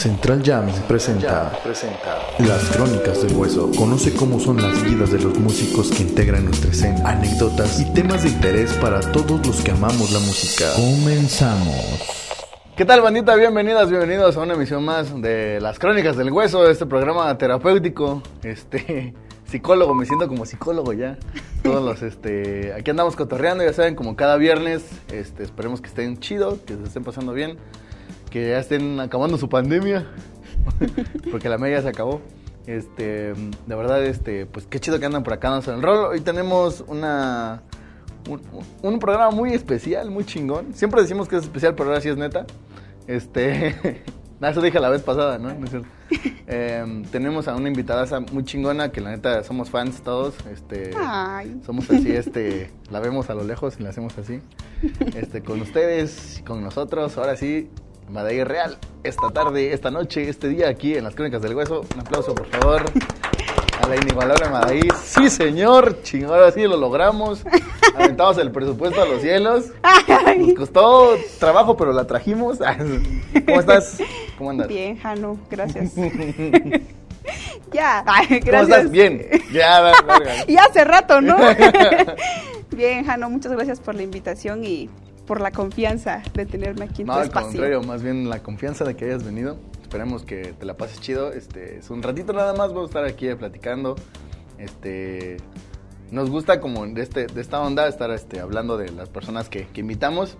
Central presenta, presenta Las Crónicas del Hueso. Conoce cómo son las vidas de los músicos que integran nuestra escena, anécdotas y temas de interés para todos los que amamos la música. Comenzamos. ¿Qué tal, bandita? Bienvenidas, bienvenidos a una emisión más de Las Crónicas del Hueso, este programa terapéutico, este psicólogo, me siento como psicólogo ya. Todos los, este, aquí andamos cotorreando, ya saben, como cada viernes, este, esperemos que estén chido, que se estén pasando bien, que ya estén acabando su pandemia, porque la media se acabó. Este, de verdad, este, pues qué chido que andan por acá, en el rol. Hoy tenemos una, un, un programa muy especial, muy chingón. Siempre decimos que es especial, pero ahora sí es neta. Este, nada, eso dije la vez pasada, ¿no? ¿No es cierto? Eh, tenemos a una invitada muy chingona que la neta somos fans todos. Este, Ay. somos así, este, la vemos a lo lejos y la hacemos así. Este, con ustedes con nosotros, ahora sí, Madaí Real, esta tarde, esta noche, este día aquí en las Crónicas del Hueso. Un aplauso, por favor. A la inigualable Madaí. Sí, señor, chingón, ahora sí lo logramos. Aventamos el presupuesto a los cielos. Nos costó trabajo, pero la trajimos. ¿Cómo estás? ¿Cómo andas? Bien, Jano, gracias. ya, ay, ¿Cómo gracias. estás? Bien. Ya, ver- verga. Y hace rato, ¿no? Bien, Jano, muchas gracias por la invitación y por la confianza de tenerme aquí en No, tu al espacio. contrario, más bien la confianza de que hayas venido. Esperemos que te la pases chido. Este, es un ratito nada más, vamos a estar aquí platicando. Este, nos gusta como de, este, de esta onda estar este, hablando de las personas que, que invitamos.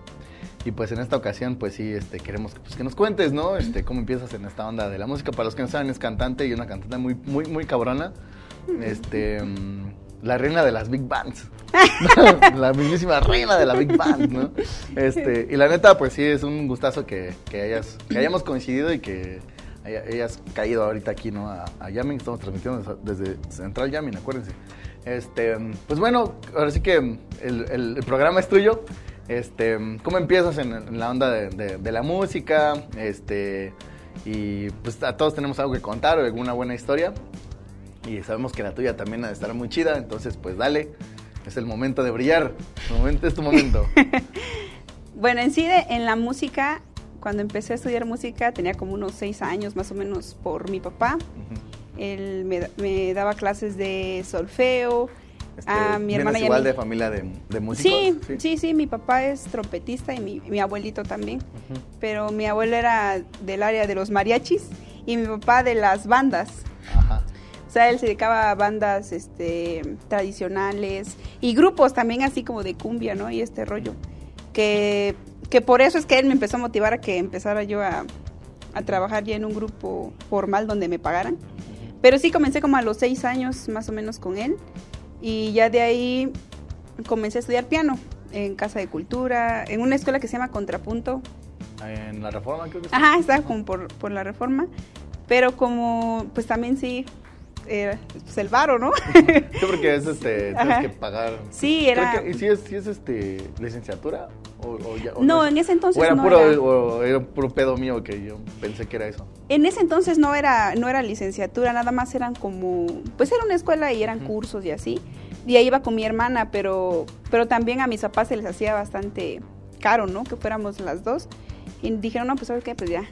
Y pues en esta ocasión, pues sí, este, queremos que, pues, que nos cuentes, ¿no? Este, cómo empiezas en esta onda de la música. Para los que no saben, es cantante y una cantante muy, muy, muy cabrona. Este, mm, la reina de las big bands. la mismísima reina de la big band, ¿no? Este, y la neta, pues sí, es un gustazo que, que, hayas, que hayamos coincidido y que haya- hayas caído ahorita aquí, ¿no? A, a estamos transmitiendo desde Central Yamin, acuérdense. Este, pues bueno, ahora sí que el, el- programa es tuyo. Este, ¿cómo empiezas en, la onda de la música? Este, y pues a todos tenemos algo que contar o alguna buena historia. Y sabemos que la tuya también ha de estar muy chida, entonces pues dale. Es el momento de brillar. Momento es tu momento. Bueno, en sí, de- en la música, cuando empecé a estudiar música, tenía como unos seis años más o menos por mi papá. Él me, me daba clases de solfeo. Este, a mi hermana ¿vienes y a igual mí. de familia de, de músicos? Sí, sí, sí, mi papá es trompetista y mi, mi abuelito también. Pero mi abuelo era del área de los mariachis y mi papá de las bandas. Ajá. O sea, él se dedicaba a bandas este, tradicionales y grupos también así como de cumbia, ¿no? Y este rollo. Que, que por eso es que él me empezó a motivar a que empezara yo a, a trabajar ya en un grupo formal donde me pagaran. Pero sí comencé como a los seis años más o menos con él y ya de ahí comencé a estudiar piano en Casa de Cultura, en una escuela que se llama Contrapunto. En la reforma creo que. Ajá, está como por, por la reforma. Pero como, pues también sí, eh, pues el varo, ¿no? Sí, porque es este, tienes que pagar. Sí, era- ¿Y si es, si es este, licenciatura? ¿O, o ya- o No, en ese entonces ¿O era no puro, era. o era puro pedo mío que yo pensé que era eso? En ese entonces no era, no era licenciatura, nada más eran como, pues era una escuela y eran cursos y así. Y ahí iba con mi hermana, pero, pero también a mis papás se les hacía bastante caro, ¿no? Que fuéramos las dos. Y dijeron, no, pues sabes qué, pues ya,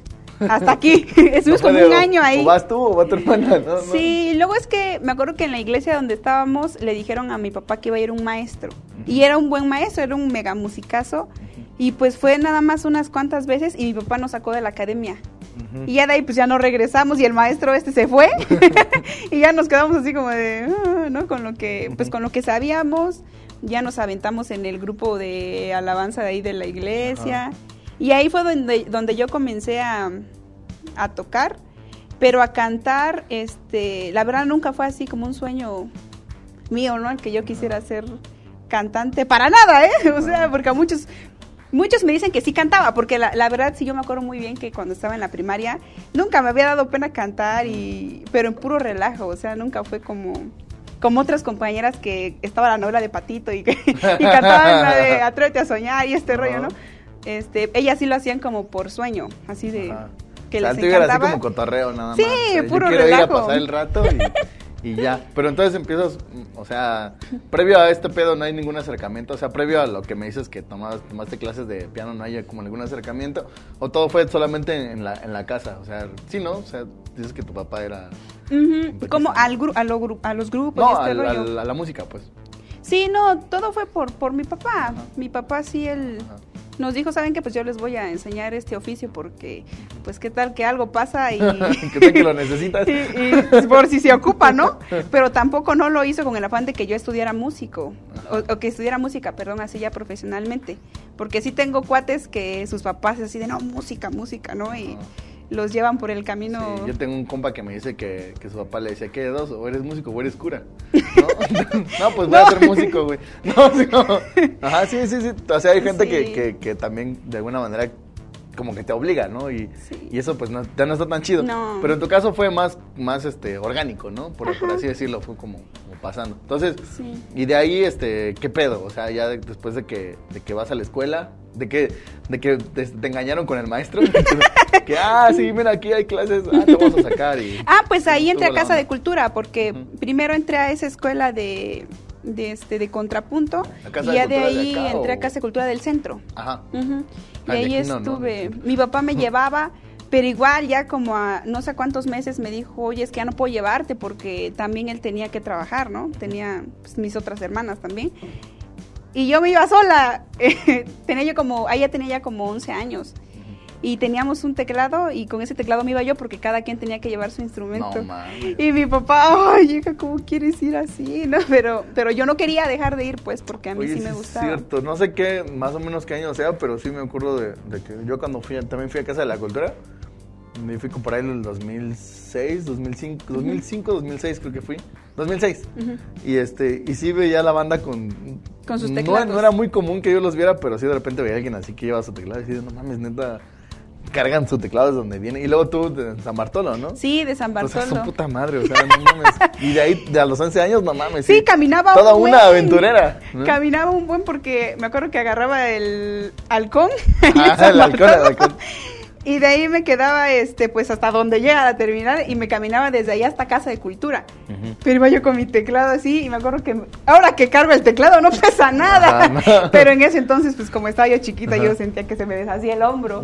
hasta aquí. Estuvimos como un año ahí. ¿O vas tú o va tu hermana? No. Sí, luego es que me acuerdo que en la iglesia donde estábamos le dijeron a mi papá que iba a ir un maestro. Y era un buen maestro, era un mega musicazo. Y pues fue nada más unas cuantas veces y mi papá nos sacó de la academia. Y ya de ahí pues ya no regresamos y el maestro este se fue. y ya nos quedamos así como de, "Ah", ¿no? Con lo que, pues con lo que sabíamos, ya nos aventamos en el grupo de alabanza de ahí de la iglesia. Y ahí fue donde, donde yo comencé a, a tocar, pero a cantar, este, la verdad nunca fue así como un sueño mío, ¿no? El que yo quisiera ser cantante para nada, ¿eh? O sea, porque a muchos Muchos me dicen que sí cantaba, porque la, la verdad sí yo me acuerdo muy bien que cuando estaba en la primaria nunca me había dado pena cantar, y pero en puro relajo, o sea, nunca fue como como otras compañeras que estaba la novela de Patito y, que, y cantaban la de Atrévete a soñar y este rollo, ¿no? Este, ellas sí lo hacían como por sueño, así de Ajá. que O sea, les era así encantaba. como cotorreo nada Sí, más. O sea, puro yo quiero ir a relajo. pasar el rato y ya. Pero entonces empiezas, o sea, previo a este pedo no hay ningún acercamiento, o sea, previo a lo que me dices que tomas, tomaste clases de piano no hay como ningún acercamiento, o todo fue solamente en la, en la casa, o sea, sí, ¿no? O sea, dices que tu papá era... Ujú, Como al gru- a, lo gru- a los grupos. No, este al- rollo. al- a la música, pues. Sí, no, todo fue por, por mi papá. Mi papá sí, él Ajá. Nos dijo, saben que pues yo les voy a enseñar este oficio porque, pues qué tal que algo pasa y... que tal que lo necesitas. y, y por si se ocupa, ¿no? Pero tampoco no lo hizo con el afán de que yo estudiara músico, o, o que estudiara música, perdón, así ya profesionalmente. Porque sí tengo cuates que sus papás así de, no, música, música, ¿no? Y. los llevan por el camino... Sí, yo tengo un compa que me dice que, que su papá le decía, ¿qué de dos? O eres músico o eres cura. No, no pues voy a ser músico, güey. No, sí, no. Ajá, sí, sí, sí. O sea, hay gente que, Sí. que, que también de alguna manera como que te obliga, ¿no? Y, Sí. y eso pues no, ya no está tan chido. No. Pero en tu caso fue más, más este, orgánico, ¿no? Por, por así decirlo, fue como pasando. Entonces, Sí. y de ahí, este, ¿qué pedo? O sea, ya de- después de que, de que vas a la escuela, de que, de que te, te engañaron con el maestro, que, ah, sí, mira, aquí hay clases, ah, te vamos a sacar y... Ah, pues ahí entré a Casa de. Cultura, porque primero entré a esa escuela de, de, este, de contrapunto, ¿La Casa y de ya de ahí acá entré a? Casa de Cultura del Centro. Ajá. Y Ah, ahí aquí no, ¿no? estuve. Mi papá me llevaba, pero igual ya como a no sé cuántos meses me dijo, oye, es que ya no puedo llevarte porque también él tenía que trabajar, ¿no? Tenía pues, mis otras hermanas también. Y yo me iba sola. tenía yo como, ya tenía ya como 11 años. Y teníamos un teclado y con ese teclado me iba yo porque cada quien tenía que llevar su instrumento. No. Y mi papá, ay, hija, ¿cómo quieres ir así? No, pero, pero yo no quería dejar de ir, pues, porque a mí Oye, sí me es gustaba. cierto, no sé qué, más o menos qué año sea, pero sí me acuerdo de, de que yo cuando fui, también fui a Casa de la Cultura, me fui por ahí en el 2006, 2005, 2005, 2006 creo que fui, 2006. Ujú. Y este, y sí veía la banda con... Con sus teclados. No, era muy común que yo los viera, pero sí de repente veía a alguien así que lleva su teclado y decía, no mames, neta, cargan su teclado desde donde viene. Y luego tú de San Bartolo, ¿no? Sí, de San O sea, Bartolo. su puta madre, o sea, no mames. Y de ahí, de a los 11 años, no mames. Sí, caminaba Toda un una aventurera. ¿no? Caminaba un buen porque me acuerdo que agarraba el halcón. Ah, el halcón, el Bartolo. halcón. Y de ahí me quedaba, este, pues hasta donde llega la terminal y me caminaba desde ahí hasta Casa de Cultura. Ujú. Pero iba yo con mi teclado así y me acuerdo que ahora que cargo el teclado no pesa nada. Pero en ese entonces, pues como estaba yo chiquita, yo sentía que se me deshacía el hombro.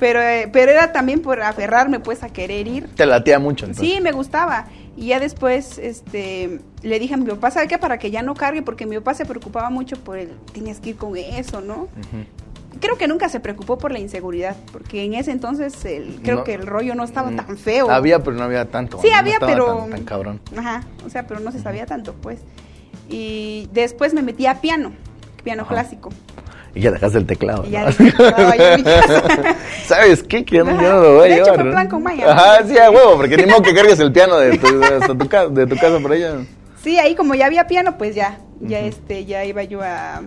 Pero, eh, pero era también por aferrarme pues a querer ir. Te latía mucho, entonces. Sí, me gustaba. Y ya después este, le dije a mi papá, ¿sabe qué? Para que ya no cargue, porque mi papá se preocupaba mucho por el, tenías que ir con eso, ¿no? Creo que nunca se preocupó por la inseguridad, porque en ese entonces el, creo No. que el rollo no estaba Mm, tan feo. Había, pero no había tanto. Sí, había, estaba pero... Tan, tan cabrón. Ajá, o sea, pero no se sabía tanto, pues. Y después me metí a piano, piano Ajá. clásico. Y ya dejaste el teclado. Y ya ¿no? dejé el teclado. ¿Sabes qué? Que no, yo Ajá. no lo voy a De hecho, llevar. plan con Maya. Ajá, sí, a huevo, porque ni modo que cargues el piano de tu, hasta tu, de tu casa por allá. Sí, ahí como ya había piano, pues ya, ya este, ya iba yo a,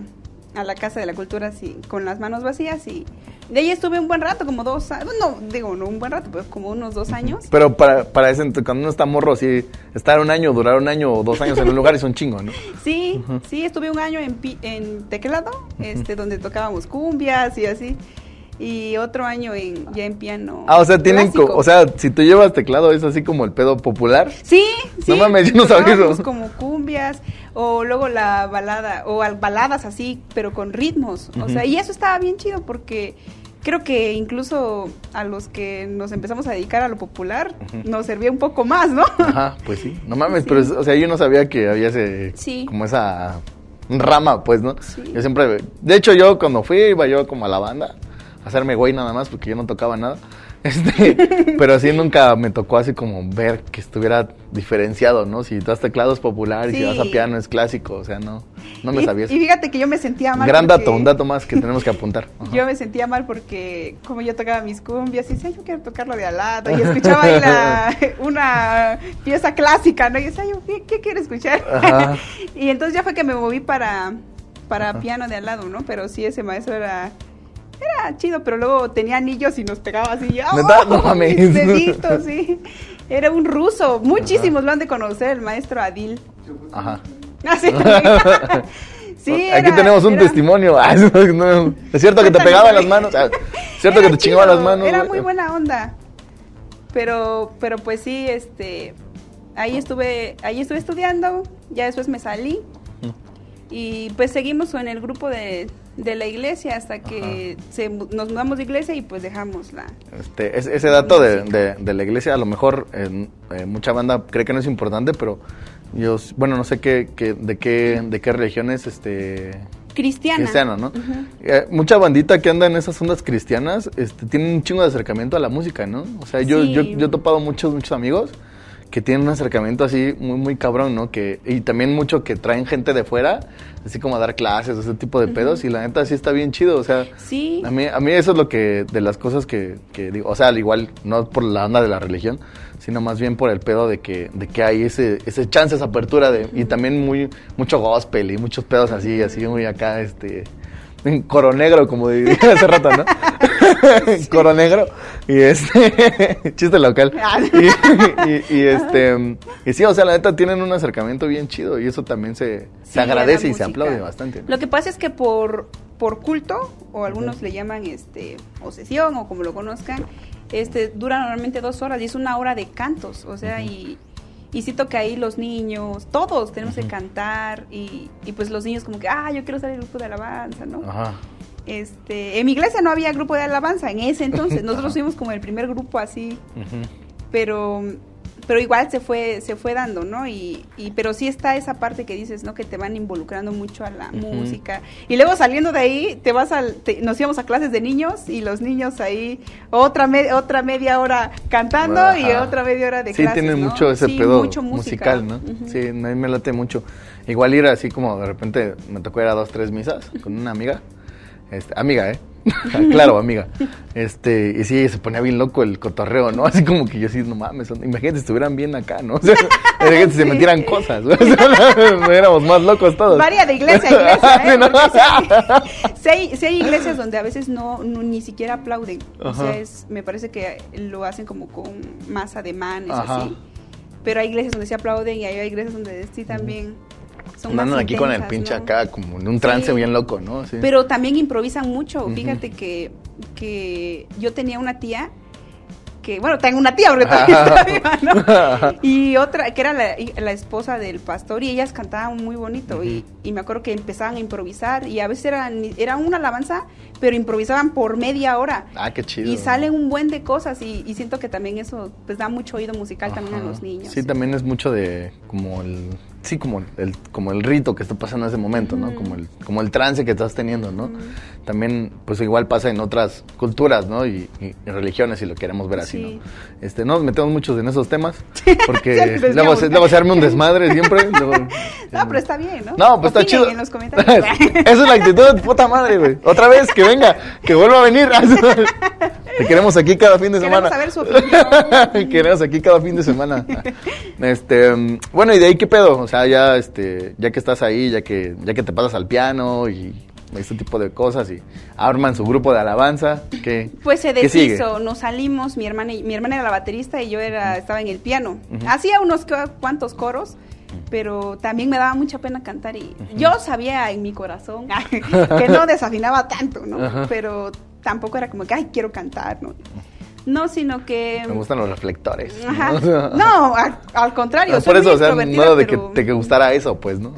a la casa de la cultura así, con las manos vacías y de ahí estuve un buen rato, como dos años, no, digo, no un buen rato, pero como unos dos años. Pero para, para ese, cuando uno está morro, sí, estar un año, durar un año o dos años en un lugar es un chingo, ¿no? Sí, sí, estuve un año en, en teclado, este, donde tocábamos cumbias y así, y otro año en, ya en piano. Ah, o sea, tienen, co- o sea, si tú llevas teclado es así como el pedo popular. Sí, sí. No mames, yo no sabía eso. como cumbias o luego la balada o al- baladas así, pero con ritmos. O sea, y eso estaba bien chido porque creo que incluso a los que nos empezamos a dedicar a lo popular nos servía un poco más, ¿no? Ajá, pues sí. No mames, Sí. pero, es- o sea, yo no sabía que había ese, Sí. como esa rama, pues, ¿no? Sí. Yo siempre, de hecho, yo cuando fui, iba yo como a la banda, hacerme güey nada más, porque yo no tocaba nada. Este, pero así nunca me tocó así como ver que estuviera diferenciado, ¿no? Si das teclado es popular y si vas a piano es clásico, o sea, no, no me y, sabía eso. y fíjate que yo me sentía mal. Gran dato, un dato más que tenemos que apuntar. Ajá. Yo me sentía mal porque como yo tocaba mis cumbias y decía, yo quiero tocarlo de al lado y escuchaba ahí la, una pieza clásica, ¿no? Y decía, yo, ¿qué, qué quiero escuchar? Ajá. y entonces ya fue que me moví para, para Ajá. piano de al lado, ¿no? Pero sí, ese maestro era... Era chido, pero luego tenía anillos y nos pegaba así. ¡oh! ¿Neta? No mames. Mis deditos, sí. Era un ruso. Muchísimos lo han de conocer, el maestro Adil. Ajá. Ah, sí. Sí, Aquí era- tenemos un era- testimonio. Ah. Es cierto que te pegaba las manos. Ah, Es cierto que Era te chingaba las manos. Era muy buena onda. Pero, pero pues sí, este. ahí estuve, ahí estuve estudiando, ya después me salí y pues seguimos en el grupo de, de la iglesia hasta que se, nos mudamos de iglesia y pues dejamos la... Este, ese dato de, de, la iglesia, a lo mejor eh, mucha banda cree que no es importante, pero yo, bueno, no sé qué, qué, de qué de qué religiones este cristiana. Cristiano, ¿no? Eh, mucha bandita que anda en esas ondas cristianas este, tienen un chingo de acercamiento a la música, ¿no? O sea, yo, yo, yo he topado muchos, muchos amigos que tienen un acercamiento así muy, muy cabrón, ¿no? Que, y también mucho que traen gente de fuera, así como a dar clases, ese tipo de pedos, y la neta sí está bien chido, o sea, sí. a, mí, a mí eso es lo que, de las cosas que, que digo, o sea, al igual, no por la onda de la religión, sino más bien por el pedo de que, de que hay ese, ese chance, esa apertura, de, y también muy, mucho gospel y muchos pedos así, así muy acá, este, en coro negro, como diría hace rato, ¿no? Coro negro. Y este, chiste local. Ah. Y, este, y sí, o sea, la neta tienen un acercamiento bien chido y eso también se, se agradece y se aplaude bastante. Lo que pasa es que por, por culto, o algunos le llaman este, obsesión o como lo conozcan, este, dura normalmente dos horas y es una hora de cantos, o sea, y y siento que ahí los niños, todos tenemos que cantar y, y, pues los niños como que, ah, yo quiero ser el grupo de alabanza, ¿no? Ajá. Este, en mi iglesia no había grupo de alabanza en ese entonces, nosotros fuimos como el primer grupo así, pero pero igual se fue se fue dando, ¿no? Y, y, pero sí está esa parte que dices, ¿no? Que te van involucrando mucho a la música. Y luego saliendo de ahí, te vas al nos íbamos a clases de niños y los niños ahí otra otra media hora cantando y otra media hora de clases, Sí, tienen mucho ese pedo musical, ¿no? Sí, a mí me late mucho. Igual ir así como de repente me tocó ir a dos, tres misas con una amiga. Este, amiga, ¿eh? claro, amiga. Este, y sí, se ponía bien loco el cotorreo, ¿no? Así como que yo sí, no mames, imagínate si estuvieran bien acá, ¿no? O sea, imagínate si se metieran cosas, ¿no? éramos más locos todos. Varia de iglesia a iglesia, ¿eh? sí, hay, iglesias donde a veces no, ni siquiera aplauden. O sea, es, me parece que lo hacen como con más ademanes, así. Pero hay iglesias donde se aplauden y hay iglesias donde sí también son Andan aquí con el pinche acá, como en un trance bien loco, ¿no? Pero también improvisan mucho. Fíjate que, que yo tenía una tía bueno, tengo una tía porque todavía está viva, ¿no? Y otra, que era la, esposa del pastor, y ellas cantaban muy bonito, y, me acuerdo que empezaban a improvisar, y a veces eran, era una alabanza, pero improvisaban por media hora. Ah, qué chido. Y salen un buen de cosas, y, siento que también eso, pues da mucho oído musical también a los niños. Sí, también es mucho de, como el sí, como el, como el rito que está pasando en ese momento, ¿no? Como el, como el trance que estás teniendo, ¿no? También, pues igual pasa en otras culturas, ¿no? Y, religiones, si lo queremos ver así, ¿no? Este, no nos metemos muchos en esos temas, porque luego, se, luego se un desmadre siempre. no, pero está bien, ¿no? No, pues está chido. en los comentarios. Esa es la actitud de puta madre, güey. Otra vez, que venga, que vuelva a venir. Te queremos aquí cada fin de semana. Queremos saber su opinión. queremos aquí cada fin de semana. Este, bueno, ¿y de ahí qué pedo? O sea, ya, este, ya que estás ahí, ya que, ya que te pasas al piano y este tipo de cosas y arman su grupo de alabanza, ¿qué Pues se deshizo, nos salimos, mi hermana, mi hermana era la baterista y yo era, estaba en el piano. Hacía unos cuantos coros, pero también me daba mucha pena cantar y yo sabía en mi corazón que no desafinaba tanto, ¿no? Pero tampoco era como que, ay, quiero cantar, ¿no? No, sino que... Me gustan los reflectores. ¿no? al, contrario. por eso, o sea, no de que te gustara eso, pues, ¿no?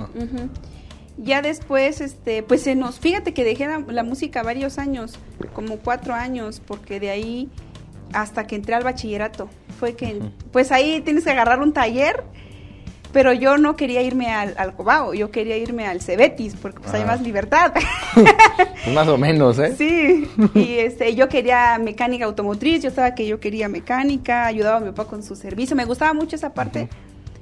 Ya después, este, pues se nos... Fíjate que dejé la, música varios años, como cuatro años, porque de ahí hasta que entré al bachillerato. Fue que, pues ahí tienes que agarrar un taller pero yo no quería irme al, al Cobao, yo quería irme al Cebetis, porque pues hay más libertad. más o menos, ¿eh? Sí, y este, yo quería mecánica automotriz, yo estaba que yo quería mecánica, ayudaba a mi papá con su servicio, me gustaba mucho esa parte,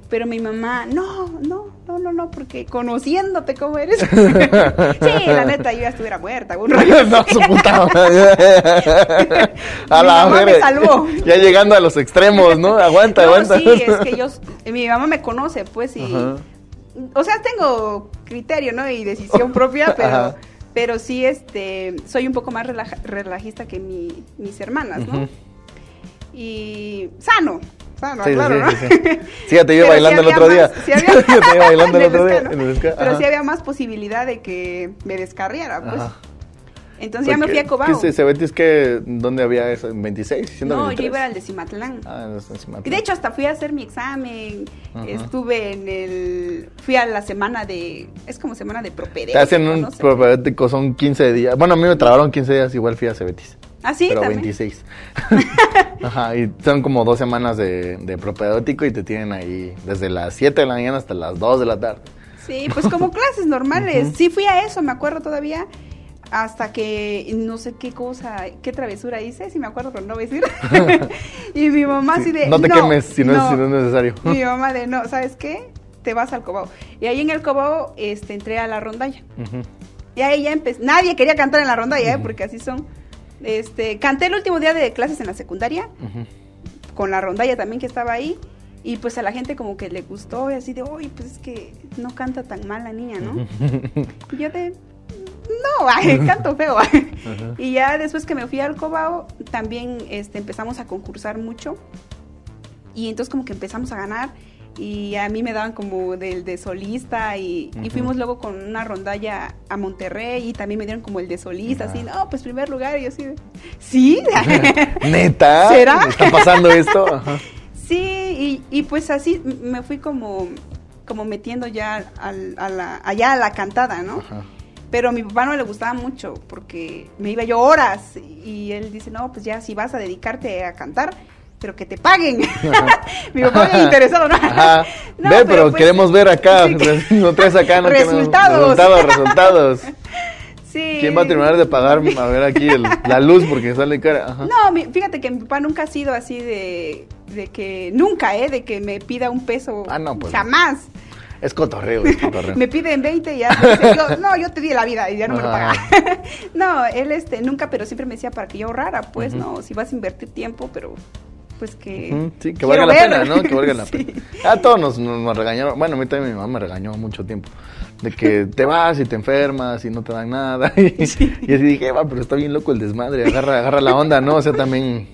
pero mi mamá, no, no, no, no, no, porque conociéndote cómo eres. sí, la neta, yo ya estuviera muerta. Un rollo no, su puta madre. a mi la mamá me salvó. Ya llegando a los extremos, ¿no? Aguanta, aguanta. Sí, es que yo, mi mamá me conoce, pues, y. O sea, tengo criterio, ¿no? Y decisión propia, pero. Pero sí, este, soy un poco más relajista que mi, mis hermanas, ¿no? Y sano, Ah, sí, claro, sí, sí, te iba bailando el otro día. Sí había, te iba bailando el otro día. Pero sí había más posibilidad de que me descarriara, pues. Entonces ya me fui a Cobao. ¿Qué es Cebetis? ¿Qué, ¿Dónde había eso? ¿En 26? No, yo iba al de Cimatlán. Ah, en Cimatlán. Y de hecho hasta fui a hacer mi examen. Estuve en el... Fui a la semana de... Es como semana de propedéutico. Te hacen un propedéutico, son 15 días. Bueno, a mí me trabaron 15 días, igual fui a Cebetis. ¿Ah, sí? Pero ¿También? 26. Ajá, y son como dos semanas de, de propedéutico y te tienen ahí desde las 7 de la mañana hasta las 2 de la tarde. Sí, pues como clases normales. Sí fui a eso, me acuerdo todavía. Hasta que no sé qué cosa, qué travesura hice, si me acuerdo, pero no voy a decir. y mi mamá así de. No te quemes si no, es, si no es necesario. mi mamá de, no, ¿sabes qué? Te vas al Cobao. Y ahí en el Cobao este, entré a la rondalla. Y ahí ya empecé. Nadie quería cantar en la rondalla, ¿eh? porque así son. Este, canté el último día de clases en la secundaria, con la rondalla también que estaba ahí. Y pues a la gente como que le gustó y así de, oye, pues es que no canta tan mal la niña, ¿no? y yo de, no, ay, canto feo. y ya después que me fui al Cobao, también este, empezamos a concursar mucho. Y entonces como que empezamos a ganar y a mí me daban como del de solista y, y fuimos luego con una rondalla a Monterrey y también me dieron como el de solista, así, no, pues primer lugar y yo así, ¿sí? ¿Neta? ¿Será? ¿Está pasando esto? Ajá. Sí, y, y, pues así me fui como, como metiendo ya al, a la, allá a la cantada, ¿no? Ajá. Pero a mi papá no le gustaba mucho porque me iba yo horas y él dice, no, pues ya si vas a dedicarte a cantar, pero que te paguen. mi papá bien interesado, ¿no? Ajá. No, Ve, pero, pues, queremos ver acá, sí, no traes acá, no Resultados. Resultados, resultados. Sí. ¿Quién va a terminar de pagar, a ver aquí, el, la luz porque sale cara? Ajá. No, mi, fíjate que mi papá nunca ha sido así de, de que, nunca, ¿eh? De que me pida un peso. Ah, no, pues. Jamás. Es cotorreo, es cotorreo. me piden 20 y ya. me dice, yo, no, yo te di la vida y ya no me lo Ajá. paga. no, él este, nunca, pero siempre me decía para que yo ahorrara, pues, no, si vas a invertir tiempo, pero pues que. Sí, que valga la pena, ¿no? Que valga la Sí. pena. A todos nos, nos, regañaron. Bueno, a mí también mi mamá me regañó mucho tiempo. De que te vas y te enfermas y no te dan nada. Y, y así dije, va, pero está bien loco el desmadre. Agarra, agarra la onda, ¿no? O sea, también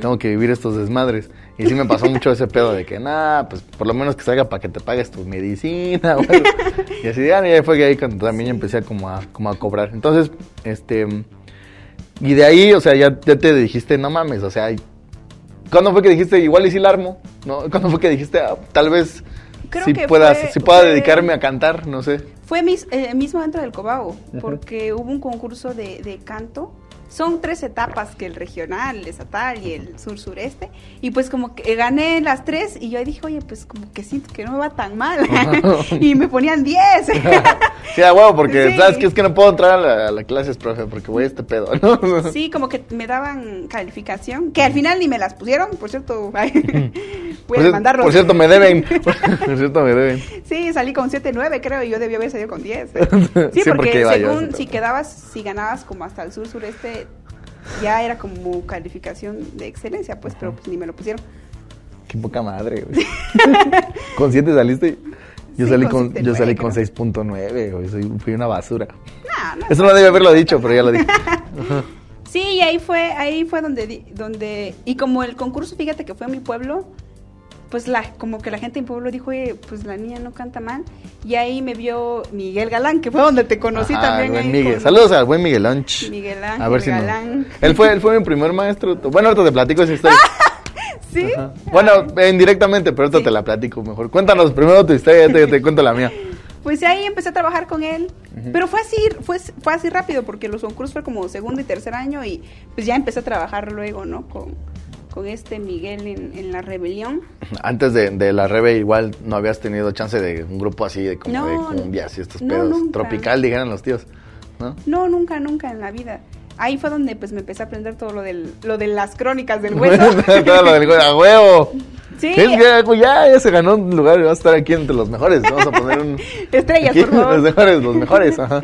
tengo que vivir estos desmadres. Y sí me pasó mucho ese pedo de que, nada, pues por lo menos que salga para que te pagues tu medicina. o algo. y así, ya, y ahí fue que ahí cuando también empecé a como a, como a cobrar. Entonces, este... Y de ahí, o sea, ya, ya te dijiste, no mames, o sea, ¿Cuándo fue que dijiste igual y si la armo? ¿No? ¿Cuándo fue que dijiste ah, tal vez Creo si que puedas, fue- si pueda fue- dedicarme a cantar? No sé. Fue mis, eh, mismo dentro del Cobao, porque hubo un concurso de, de canto. Son tres etapas, que el regional, el estatal y el sur-sureste. Y pues como que gané las tres y yo ahí dije, oye, pues como que siento que no me va tan mal. y me ponían 10. Sí, a huevo, porque Sí. sabes que es que no puedo entrar a la, a la clase, profe, porque voy a este pedo, ¿no? sí, como que me daban calificación, que al final ni me las pusieron, por cierto. Voy Por, a mandarlos. por cierto, me deben. Por cierto, me deben. Sí, salí con 7-9, creo, y yo debía haber salido con 10. Sí, Sí, porque porque según si quedabas, si ganabas como hasta el sur-sureste, ya era como calificación de excelencia, pues, pero pues ni me lo pusieron. Qué poca madre, güey. ¿Con 7 saliste? Yo Sí, salí con yo 7.9, salí con creo. 6.9, güey. Soy, fui una basura. No. Eso no debe haberlo dicho, pero ya lo dije. Sí, y ahí fue, ahí fue donde, donde, y como el concurso, fíjate que fue en mi pueblo, pues la, como que la gente en pueblo dijo, oye, pues la niña no canta mal, y ahí me vio Miguel Galán, que fue donde te conocí Ajá, también. buen ahí Miguel. con- Saludos al buen Miguel Anch. Miguel Ángel A ver si no. Galán. Él fue, él fue mi primer maestro. Bueno, ahorita te platico esa historia. Sí. Ajá. Bueno, indirectamente, pero ahorita Sí. te la platico mejor. Cuéntanos primero tu historia, ya te, te cuento la mía. Pues ahí empecé a trabajar con él, pero fue así, fue, fue así rápido porque los concursos fue como segundo y tercer año y pues ya empecé a trabajar luego, ¿no? Con, con este Miguel en, en la rebelión. Antes de, de la Rebe, igual no habías tenido chance de un grupo así de como No, de cumbias y estos no, pedos. nunca. Tropical, dijeron los tíos. ¿No? No, nunca, nunca en la vida. Ahí fue donde pues me empecé a aprender todo lo, del, lo de las crónicas del hueso. Todo lo del güey, a huevo. Sí. Que pues, ya, ya se ganó un lugar y va a estar aquí entre los mejores. Vamos a poner un. Estrellas, aquí, por favor. Los mejores, los mejores, ajá.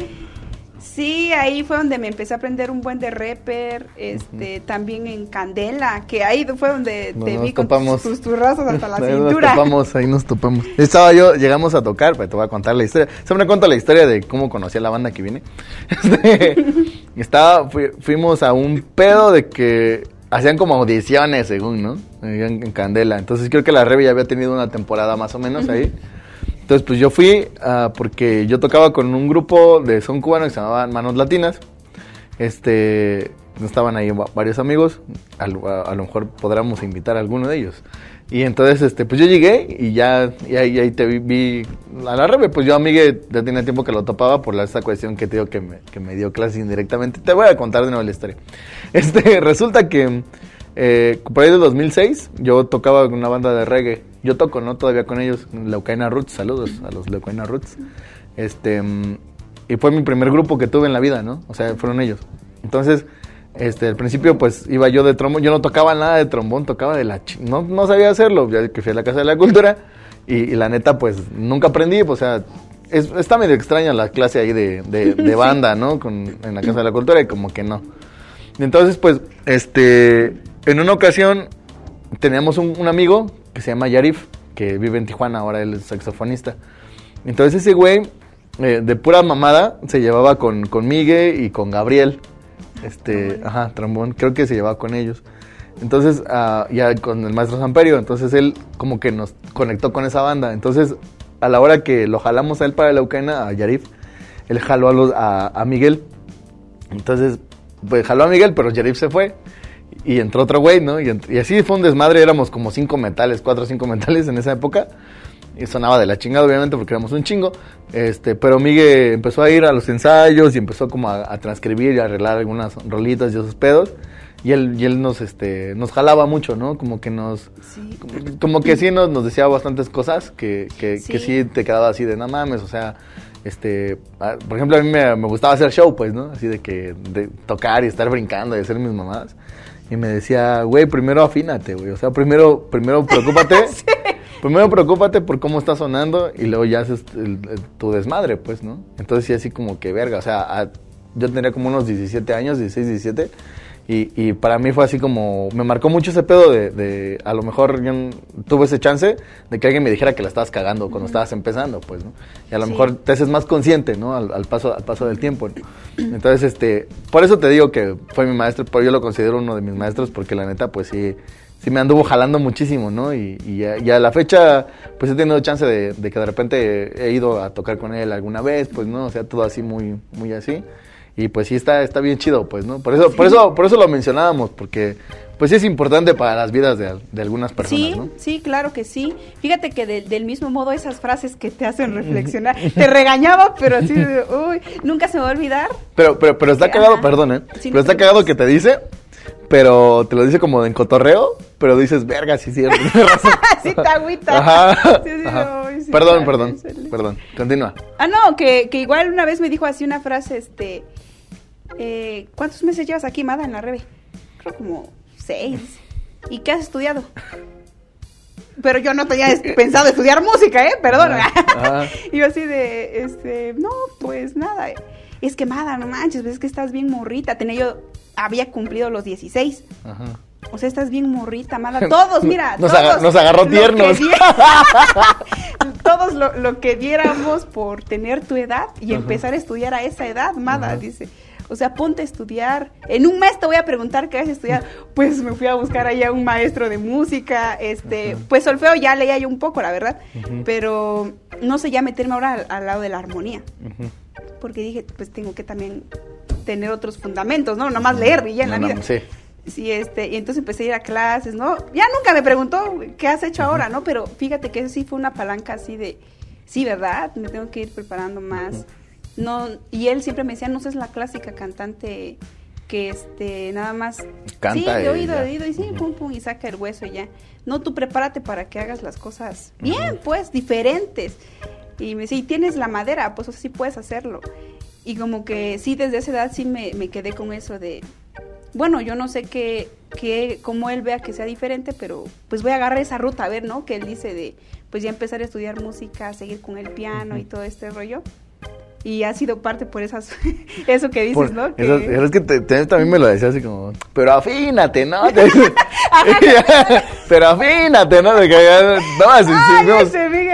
Sí, ahí fue donde me empecé a aprender un buen de rapper, este, también en Candela, que ahí fue donde te vi con tus, tus turrazos hasta la ahí cintura. Nos topamos, ahí nos topamos. Estaba yo, llegamos a tocar, pero te voy a contar la historia. Siempre cuento la historia de cómo conocí a la banda que viene. Este, estaba, fui- fuimos a un pedo de que hacían como audiciones, según, ¿no? En, en Candela. Entonces creo que la Rebe ya había tenido una temporada más o menos ahí. Entonces, pues yo fui ah, porque yo tocaba con un grupo de son cubano que se llamaban Manos Latinas. este, estaban ahí varios amigos, a, lo mejor podríamos invitar a alguno de ellos. Y entonces, este, pues yo llegué y ya, y ahí, te vi, a la rebe, pues yo a ya tenía tiempo que lo topaba por la, esta cuestión que te digo que me, dio clases indirectamente. Te voy a contar de nuevo la historia. Este, resulta que eh, por ahí de 2006 yo tocaba con una banda de reggae. Yo toco, ¿no? Todavía con ellos, Leucaina Roots, saludos a los Leucaina Roots. Este, y fue mi primer grupo que tuve en la vida, ¿no? O sea, fueron ellos. Entonces, este, al principio pues iba yo de trombón, yo no tocaba nada de trombón, tocaba de la... no, no sabía hacerlo, ya que fui a la Casa de la Cultura y, la neta pues nunca aprendí, o sea, está medio extraña la clase ahí de, de, banda, ¿no? Con, en la Casa de la Cultura y como que no. Entonces pues, este, en una ocasión teníamos un, amigo que se llama Yarif, que vive en Tijuana, ahora él es saxofonista. Entonces ese güey, eh, de pura mamada, se llevaba con, con Miguel y con Gabriel. Este, ajá, trombón, creo que se llevaba con ellos. Entonces, uh, ya con el maestro Samperio, entonces él como que nos conectó con esa banda. Entonces, a la hora que lo jalamos a él para la Ucrania, a Yarif, él jaló a, los, a, Miguel. Entonces, pues jaló a Miguel, pero Yarif se fue. Y entró otro güey, ¿no? Y, y, así fue un desmadre, éramos como cinco metales, cuatro o cinco metales en esa época y sonaba de la chingada, obviamente, porque éramos un chingo. Este, pero Miguel empezó a ir a los ensayos y empezó como a, transcribir y a arreglar algunas rolitas y esos pedos. Y él, y él nos, este, nos jalaba mucho, ¿no? Como que nos, como, que sí nos, nos decía bastantes cosas que, que, sí. que sí te quedaba así de, no mames, o sea, este, por ejemplo, a mí me, me, gustaba hacer show, pues, ¿no? Así de que, de tocar y estar brincando y hacer mis mamadas. Y me decía, güey, primero afínate, güey, o sea, primero, primero preocúpate. sí primero preocúpate por cómo está sonando y luego ya haces tu desmadre, pues, ¿no? Entonces sí, así como que verga, o sea, yo tenía como unos 17 años, 16, 17, y, y, para mí fue así como, me marcó mucho ese pedo de, a lo mejor yo tuve ese chance de que alguien me dijera que la estabas cagando cuando estabas empezando, pues, ¿no? Y a lo mejor te haces más consciente, ¿no? Al, paso, al paso del tiempo. Entonces, este, por eso te digo que fue mi maestro, pero yo lo considero uno de mis maestros porque la neta, pues sí, sí me anduvo jalando muchísimo, ¿no? Y, y, a, la fecha, pues he tenido chance de, que de repente he ido a tocar con él alguna vez, pues, ¿no? O sea, todo así muy, muy así. Y pues sí está, está bien chido, pues, ¿no? Por eso, por eso, por eso lo mencionábamos, porque pues sí es importante para las vidas de, de algunas personas, sí, ¿no? Sí, claro que sí. Fíjate que del mismo modo esas frases que te hacen reflexionar, te regañaba, pero así, uy, nunca se me va a olvidar. Pero, pero, pero está cagado, perdón, ¿eh? pero está cagado que te dice, pero te lo dice como en cotorreo, pero dices, verga, sí, cierto. sí, te agüita. Ajá. perdón, perdón, perdón. Continúa. Ah, no, que, que, igual una vez me dijo así una frase, este, eh, ¿cuántos meses llevas aquí, Mada, en la Rebe? Creo como seis. ¿Y qué has estudiado? Pero yo no tenía pensado estudiar música, ¿eh? Perdón. y yo así de, este, no, pues nada. Es que, Mada, no manches, ves que estás bien morrita. Tenía yo había cumplido los 16. Ajá. O sea, estás bien morrita, mala. Todos, mira. Nos, todos nos agarró tiernos. todos lo, que diéramos por tener tu edad y empezar a estudiar a esa edad, Mada, dice. O sea, ponte a estudiar. En un mes te voy a preguntar qué vas a estudiar. Pues me fui a buscar allá un maestro de música. Este, pues solfeo ya leía yo un poco, la verdad. Pero no sé ya meterme ahora al, lado de la armonía. Porque dije, pues tengo que también tener otros fundamentos, ¿no? Nada más leer y ya en la vida. sí. Sí, este, y entonces empecé a ir a clases, ¿no? Ya nunca me preguntó qué has hecho ahora, ¿no? Pero fíjate que eso sí fue una palanca así de, sí, ¿verdad? Me tengo que ir preparando más. No, y él siempre me decía, no seas la clásica cantante que este nada más canta sí, de oído, de oído y sí, pum pum y saca el hueso y ya. No, tú prepárate para que hagas las cosas bien, pues, diferentes. Y me decía, y tienes la madera, pues así puedes hacerlo. Y como que sí, desde esa edad sí me, quedé con eso de, bueno, yo no sé qué, qué, cómo él vea que sea diferente, pero pues voy a agarrar esa ruta, a ver, ¿no? Que él dice de, pues ya empezar a estudiar música, seguir con el piano y todo este rollo y ha sido parte por esas eso que dices, ¿no? Que... es que también me lo decía así como, pero afínate, ¿no? pero afínate, ¿no? De que, no,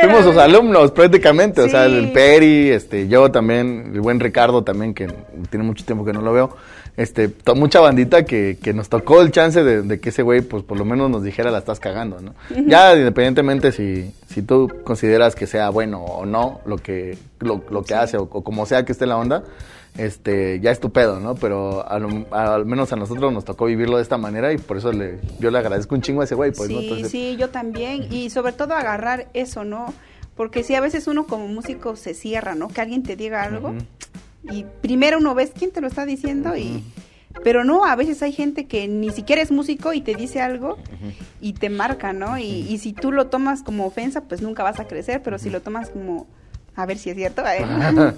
fuimos, sus alumnos prácticamente, o sea, el Peri, este, yo también, el buen Ricardo también, que tiene mucho tiempo que no lo veo. Este, mucha bandita que, que nos tocó el chance de, de que ese güey, pues por lo menos nos dijera la estás cagando, ¿no? Ya independientemente si, si tú consideras que sea bueno o no lo que, lo, lo que hace o, o como sea que esté la onda, este, ya es tu pedo, ¿no? Pero a lo- a- al menos a nosotros nos tocó vivirlo de esta manera y por eso le, yo le agradezco un chingo a ese güey, pues, ¿no? sí, Entonces, sí, yo también. Y sobre todo agarrar eso, ¿no? Porque si a veces uno como músico se cierra, ¿no? Que alguien te diga algo. Y primero uno ves quién te lo está diciendo y... Pero no, a veces hay gente que ni siquiera es músico y te dice algo y te marca, ¿no? Y, y si tú lo tomas como ofensa, pues nunca vas a crecer, pero si lo tomas como, a ver si es cierto, eh,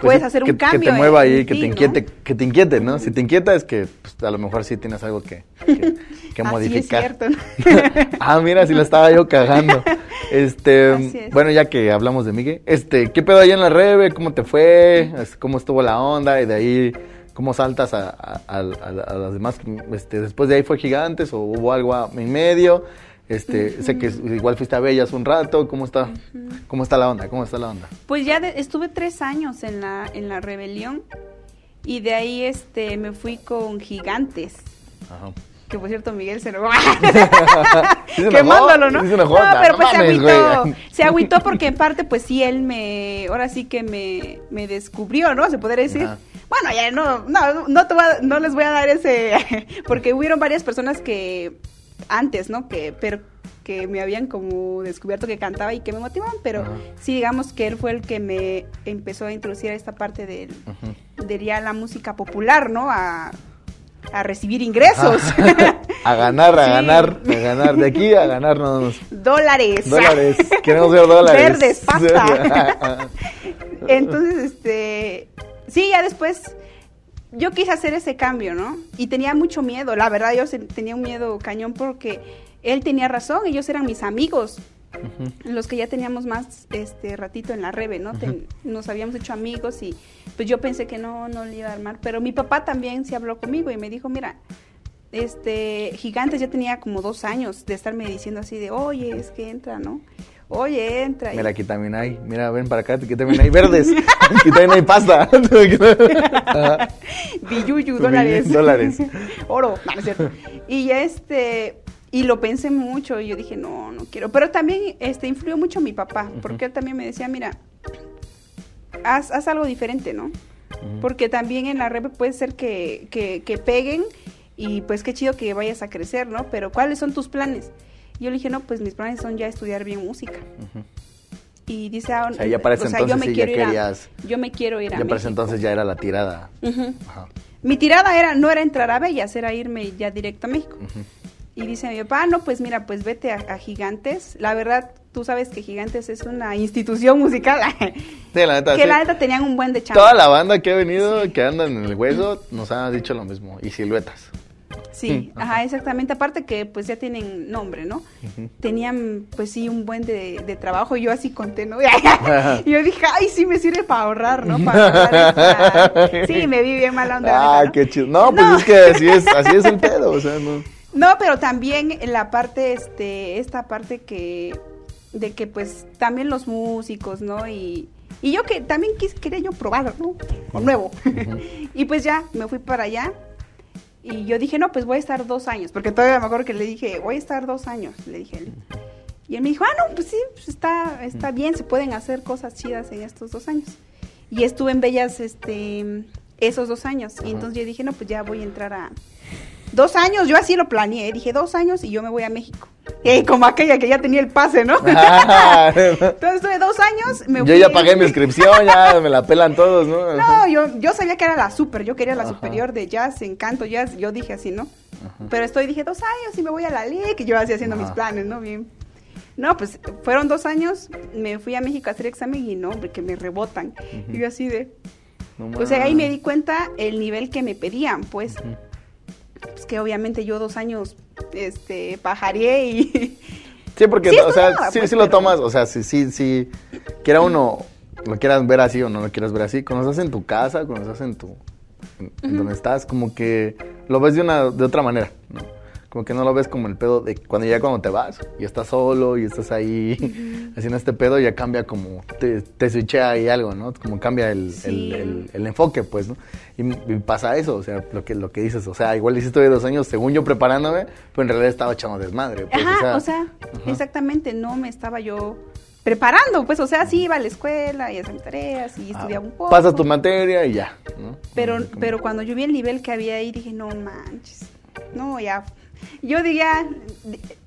puedes sí, hacer un que, cambio. Que te mueva ahí, que te ¿no? inquiete, que te inquiete, ¿no? Si te inquieta es que pues, a lo mejor sí tienes algo que, que, que Así modificar. es cierto. ¿no? ah, mira, si la estaba yo cagando. Este, es. bueno, ya que hablamos de Miguel, este, ¿qué pedo ahí en la Rebe? ¿Cómo te fue? ¿Cómo estuvo la onda? Y de ahí, ¿cómo saltas a, a- a- a- las demás? Este, después de ahí fue Gigantes o hubo algo en medio. Este, sé que igual fuiste a Bellas un rato. ¿Cómo está? ¿Cómo está la onda? ¿Cómo está la onda? Pues ya de- estuve tres años en la, en la rebelión y de ahí este me fui con Gigantes. Ajá. Que por cierto Miguel se lo quemándolo, ¿no? sí no, pero pues se mames, agüitó. güey. Se agüitó porque en parte pues sí él me, ahora sí que me, me descubrió, ¿no? Se podría decir. Ajá. Bueno, ya no, no, no, te voy a- no les voy a dar ese, porque hubieron varias personas que antes, ¿no? Que, pero que me habían como descubierto que cantaba y que me motivaban, pero Ajá. sí digamos que él fue el que me empezó a introducir a esta parte del, de ya la música popular, ¿no? A, a recibir ingresos. A ganar, a Sí. ganar, a ganar. De aquí a ganar nada más. dólares. Dólares. Queremos ver dólares. Verdes, pasta. Entonces, este, sí, ya después yo quise hacer ese cambio, ¿no? Y tenía mucho miedo, la verdad, yo tenía un miedo cañón porque él tenía razón, ellos eran mis amigos, los que ya teníamos más este ratito en la rebe, ¿no? Ten- nos habíamos hecho amigos y pues yo pensé que no, no le iba a armar, pero mi papá también se habló conmigo y me dijo, mira, este, Gigantes ya tenía como dos años de estarme diciendo así de, oye, es que entra, ¿no? Oye, entra. Y- Mira, aquí también hay. Mira, ven para acá, aquí también hay verdes. Aquí también hay pasta. Billuyu, dólares. Dólares. Oro, no, no es cierto. Y ya este, y lo pensé mucho y yo dije, no, no quiero. Pero también este, influyó mucho mi papá, porque él también me decía, mira, haz, haz algo diferente, ¿no? Porque también en la red puede ser que, que, que peguen y pues qué chido que vayas a crecer, ¿no? Pero ¿cuáles son tus planes? Y yo le dije, no, pues mis planes son ya estudiar bien música. Y dice, ah, O sea, ya para ese o sea, yo me sí ya quiero ir a- querías- yo me quiero ir a Ya para ese México. entonces ya era la tirada. Ajá. Mi tirada era no era entrar a Bellas, era irme ya directo a México. Y dice mi papá, no, pues mira, pues vete a, a Gigantes. La verdad, tú sabes que Gigantes es una institución musical. Sí, la neta, que sí. la neta tenían un buen de chamba. Toda la banda que ha venido, que andan en el hueso, nos ha dicho lo mismo. Y siluetas. Sí, ajá, exactamente. Aparte que pues ya tienen nombre, ¿no? Tenían pues sí un buen de, de trabajo. Yo así conté, ¿no? y yo dije, ay, sí me sirve para ahorrar, ¿no? Para ahorrar esta- Sí, me vi bien mala onda. Ah, ¿no? qué chido. No, pues No. es que así es, así es el pedo, o sea, no. No, pero también la parte, este, esta parte que, de que pues también los músicos, ¿no? Y, y yo que también quis, quería yo probar, ¿no? Nuevo. y pues ya, me fui para allá. Y yo dije, no, pues voy a estar dos años, porque todavía me acuerdo que le dije, voy a estar dos años, le dije a él. Y él me dijo, ah, no, pues sí, pues está, está bien, se pueden hacer cosas chidas en estos dos años. Y estuve en Bellas, este, esos dos años. Y entonces yo dije, no, pues ya voy a entrar a... Dos años, yo así lo planeé, dije dos años y yo me voy a México. Eh, como aquella que ya tenía el pase, ¿no? Entonces estuve dos años, me Yo fui- ya pagué mi inscripción, ya me la pelan todos, ¿no? No, yo, yo sabía que era la super, yo quería la Ajá. superior de jazz, encanto jazz, yo dije así, ¿no? Pero estoy, dije dos años y me voy a la LIC, y yo así haciendo mis planes, ¿no? Bien. No, pues fueron dos años, me fui a México a hacer examen y no, hombre, que me rebotan. Y yo así de... No sea, ahí me di cuenta el nivel que me pedían, pues. Pues que obviamente yo dos años, este, pajareé y... Sí, porque, Sí o sea, sí, pues, sí lo tomas, o sea, sí, sí, sí, quiera uno, lo quieras ver así o no lo quieras ver así, cuando estás en tu casa, cuando estás en tu, en, en donde estás, como que lo ves de una, de otra manera, ¿no? Como que no lo ves como el pedo de cuando ya cuando te vas y estás solo y estás ahí haciendo este pedo, ya cambia como, te, te switchea ahí algo, ¿no? Como cambia el, Sí. el, el- el enfoque, pues, ¿no? Y, y pasa eso, o sea, lo que, lo que dices, o sea, igual hiciste dos años, según yo preparándome, pero en realidad estaba echando desmadre. Pues, Ajá, o sea, exactamente, no me estaba yo preparando, pues, o sea, sí iba a la escuela y hacía tareas y ah, estudiaba un poco. Pasa tu materia y ya, ¿no? Pero, pero cuando yo vi el nivel que había ahí, dije, no manches, no, ya. Yo diría,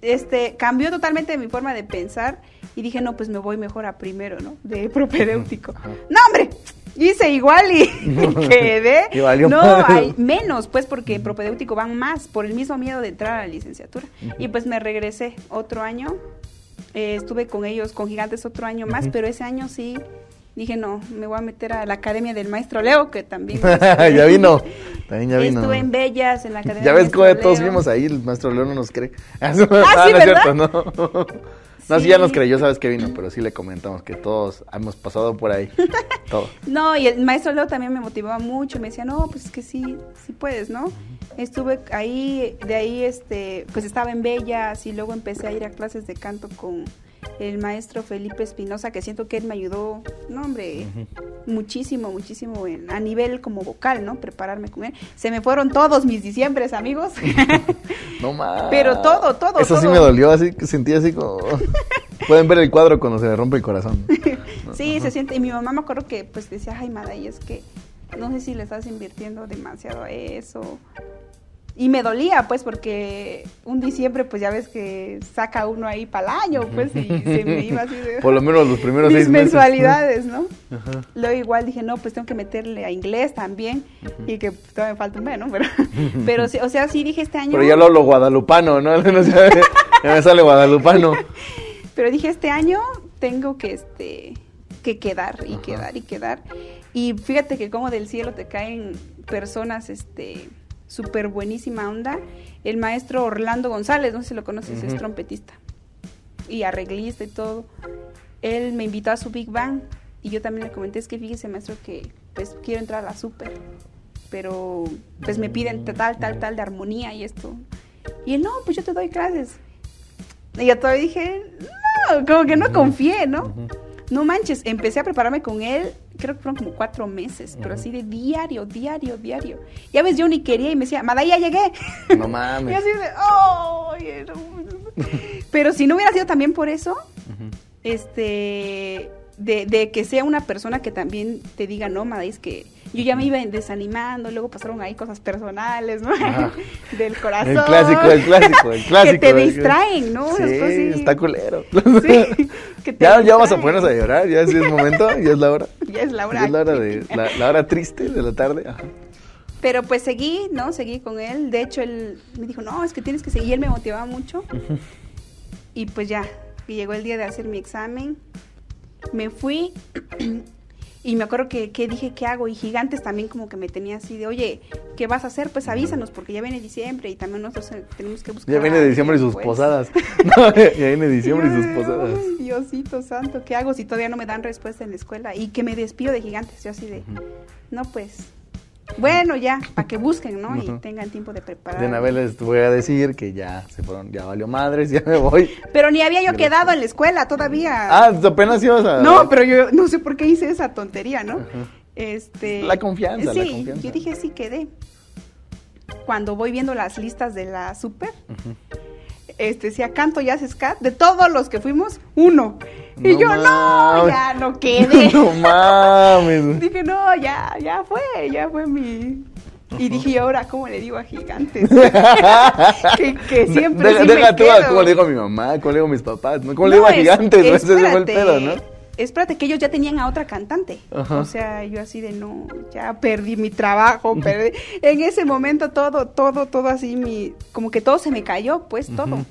este, cambió totalmente mi forma de pensar y dije, no, pues me voy mejor a primero, ¿no? De propedéutico. Ajá. No, hombre, hice igual y, y quedé. Y valió no, hay menos, pues, porque propedéutico van más por el mismo miedo de entrar a la licenciatura. Y pues me regresé otro año, eh, estuve con ellos, con Gigantes otro año más, pero ese año sí dije, no, me voy a meter a la academia del maestro Leo, que también... ya vino, también ya vino. Estuve en Bellas, en la academia Ya ves cómo todos Leo. vimos ahí, el maestro León no nos cree. Ah, sí, no es ¿verdad? cierto, no. No, sí ya Sí. nos creyó, sabes que vino, pero sí le comentamos que todos hemos pasado por ahí. Todo. No, y el maestro Leo también me motivaba mucho, me decía, no, pues es que sí, sí puedes, ¿no? Estuve ahí, de ahí, este, pues estaba en Bellas y luego empecé a ir a clases de canto con el maestro Felipe Espinosa, que siento que él me ayudó, no, hombre, muchísimo, muchísimo en- a nivel como vocal, ¿no? Prepararme con él. Se me fueron todos mis diciembres, amigos. No más. Pero todo, todo, Eso sí me dolió, así que sentí así como. Pueden ver el cuadro cuando se le rompe el corazón. Sí, se siente. Y mi mamá me acuerdo que pues decía, ay, Maday, es que no sé si le estás invirtiendo demasiado a eso. Y me dolía, pues, porque un diciembre, pues ya ves que saca uno ahí para el año, pues, y se me iba así de. Por lo menos los primeros mis seis meses. mensualidades, ¿no? Ajá. Luego igual dije, no, pues tengo que meterle a inglés también, y que todavía me falta un mes, ¿no? Pero, pero o sea, sí dije este año. Pero ya lo hablo guadalupano, ¿no? Ya me sale guadalupano. Pero dije, este año tengo que, este, que quedar y Ajá. quedar y quedar. Y fíjate que como del cielo te caen personas, este, súper buenísima onda. El maestro Orlando González, no sé si lo conoces, es trompetista y arreglista y todo. Él me invitó a su Big Bang y yo también le comenté, es que fíjese maestro que pues quiero entrar a la super, pero pues me piden tal, tal, tal de armonía y esto. Y él, no, pues yo te doy clases. Y yo todavía dije, no, como que no confié, ¿no? No manches, empecé a prepararme con él, creo que fueron como cuatro meses, pero así de diario, diario, diario. Ya ves, yo ni quería y me decía, Maday, ya llegué. No Y mames. así de, oh, pero si no hubiera sido también por eso, este, de, de que sea una persona que también te diga, no, Maday, es que yo ya me iba desanimando, luego pasaron ahí cosas personales, ¿no? Ajá. Del corazón. El clásico, el clásico, el clásico. que te el- distraen, ¿no? Sí, Después sí. está culero. Sí, que te ya, ya vamos a ponernos a llorar, ya es momento, ya es la hora. Ya es la Ya hora. es la hora de la, la hora triste de la tarde. Ajá. Pero pues seguí, ¿no? Seguí con él. De hecho, él me dijo, no, es que tienes que seguir. Él me motivaba mucho. Y pues ya, y llegó el día de hacer mi examen. Me fui y me acuerdo que, que dije, ¿qué hago? Y Gigantes también como que me tenía así de, oye, ¿qué vas a hacer? Pues avísanos, porque ya viene diciembre y también nosotros eh, tenemos que buscar. Ya viene diciembre y sus pues". posadas. No, ya viene diciembre y Y sus posadas. "Ay, Diosito santo, ¿qué hago si todavía no me dan respuesta en la escuela? Y que me despido de Gigantes. Yo así de, no, pues, bueno, ya, para que busquen, ¿no? Y tengan tiempo de preparar. De una vez les voy a decir que ya se fueron, ya valió madres, ya me voy. Pero ni había yo Gracias. quedado en la escuela todavía. Ah, apenas ibas a. No, pero yo no sé por qué hice esa tontería, ¿no? Este. La confianza, Sí, la confianza. yo dije sí quedé. Cuando voy viendo las listas de la super. Este, si a canto ya haces cat, de todos los que fuimos, uno. Y No yo, no, ya no quedé. no mames. dije, no, ya, ya fue, ya fue mi. Y dije, ¿y ahora cómo le digo a gigantes? que, que siempre Deja, sí me deja tú a quedo. cómo le digo a mi mamá, cómo le digo a mis papás, ¿no? ¿Cómo le digo a es- gigantes? ¿no? Ese fue el pedo, ¿no? Espérate, que ellos ya tenían a otra cantante. Ajá. O sea, yo así de no, ya perdí mi trabajo, perdí. En ese momento todo, todo, todo así, mi, como que todo se me cayó, pues todo.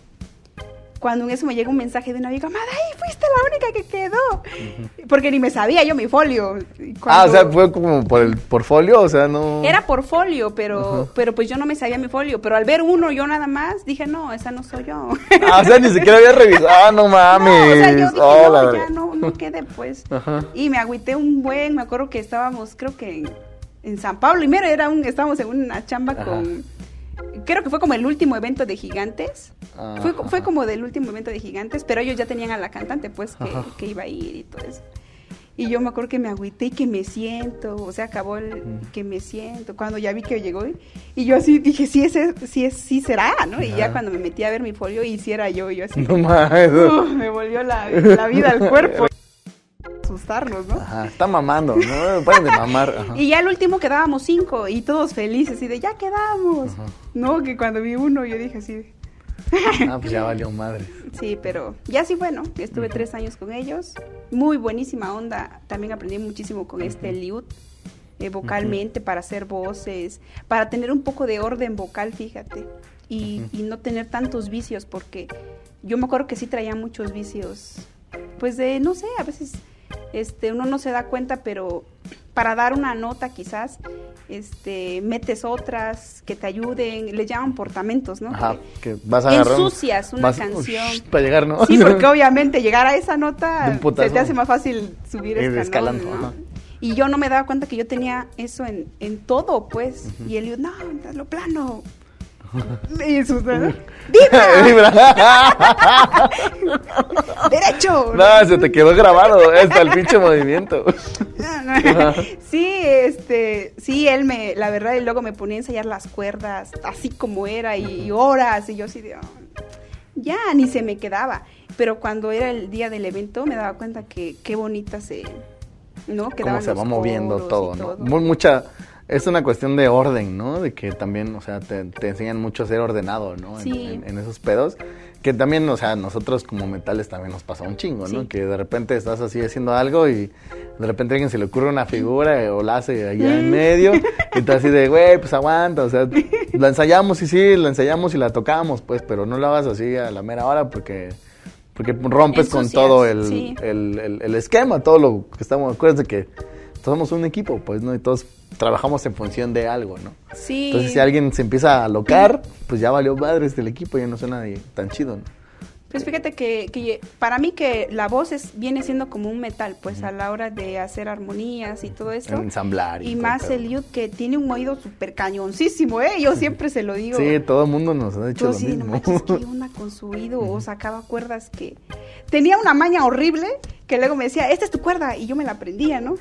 Cuando en eso me llega un mensaje de una amiga, Maday, fuiste la única que quedó. Porque ni me sabía yo mi folio. Ah, o sea, fue como por el portfolio, o sea, no. Era por folio, pero, pero pues yo no me sabía mi folio. Pero al ver uno yo nada más, dije, no, esa no soy yo. Ah, o sea, ni siquiera había revisado. Ah, no mames. No, o sea, yo dije, Oh, no, ya no, no quedé, pues. Ajá. Y me agüité un buen, me acuerdo que estábamos, creo que en, en San Pablo, y mira, era un, estábamos en una chamba con, creo que fue como el último evento de Gigantes. Ah, fue, fue como del último evento de Gigantes, pero ellos ya tenían a la cantante, pues, que, iba a ir y todo eso. Y yo me acuerdo que me agüité y que me siento, o sea, acabó el que me siento, cuando ya vi que llegó, y- yo así dije, sí, ese, sí, es, sí será, ¿no? Y ya cuando me metí a ver mi folio, y sí era yo, y yo así, No uf, me volvió la, la vida al cuerpo. Asustarnos, ¿no? Ajá, está mamando, ¿no? Paren de mamar. Ajá. Y ya el último quedábamos cinco y todos felices y de ya quedamos. Ajá. No, que cuando vi uno yo dije así. Ah, pues ya valió madre. Sí, pero ya sí bueno, estuve tres años con ellos. Muy buenísima onda. También aprendí muchísimo con este liud. eh, vocalmente para hacer voces, para tener un poco de orden vocal, fíjate, y, y no tener tantos vicios, porque yo me acuerdo que sí traía muchos vicios, pues de, no sé, a veces este, uno no se da cuenta, pero para dar una nota quizás, este, metes otras que te ayuden, les llaman portamentos, ¿no? Ajá, Que- que vas a agarrar. ensucias una vas- canción. para llegar, ¿no? Sí, porque obviamente llegar a esa nota se te hace más fácil subir escalando, ¿no? ajá. Y yo no me daba cuenta que yo tenía eso en, en todo, pues. Y él dijo, no, lo plano. Y. ¡Derecho! no, se te quedó grabado hasta el pinche movimiento. sí, este, sí, él me, la verdad, y luego me ponía a ensayar las cuerdas, así como era, y, horas, y yo así de, "Oh, ya, ni se me quedaba. Pero cuando era el día del evento, me daba cuenta que qué bonita se, ¿no? Cómo Quedaban se va moviendo todo, ¿no? todo. Mu- mucha, es una cuestión de orden, ¿no? De que también, o sea, te, te enseñan mucho a ser ordenado, ¿no? En, Sí. en- en esos pedos. Que también, o sea, nosotros como metales también nos pasa un chingo, ¿no? Sí. Que de repente estás así haciendo algo y de repente a alguien se le ocurre una figura eh, o la hace allá en medio y tú así de, güey, pues aguanta, o sea, la ensayamos y sí, la ensayamos y la tocamos, pues, pero no la hagas así a la mera hora porque... Porque rompes con todo el, sí. el, el- el esquema, todo lo que estamos. Acuérdense que somos un equipo, pues, ¿no? Y todos trabajamos en función de algo, ¿no? Sí. Entonces, si alguien se empieza a alocar, pues ya valió madres del equipo, ya no suena tan chido, ¿no? Pues fíjate que, que para mí que la voz es, viene siendo como un metal, pues a la hora de hacer armonías y todo eso. Ensamblar. Y todo más el Liud que tiene un oído súper cañoncísimo, ¿eh? Yo siempre se lo digo. Sí, todo el mundo nos ha dicho Yo lo sí, no manches, ¿qué onda con su oído? O sacaba cuerdas que... Tenía una maña horrible que luego me decía, esta es tu cuerda, y yo me la aprendía, ¿no?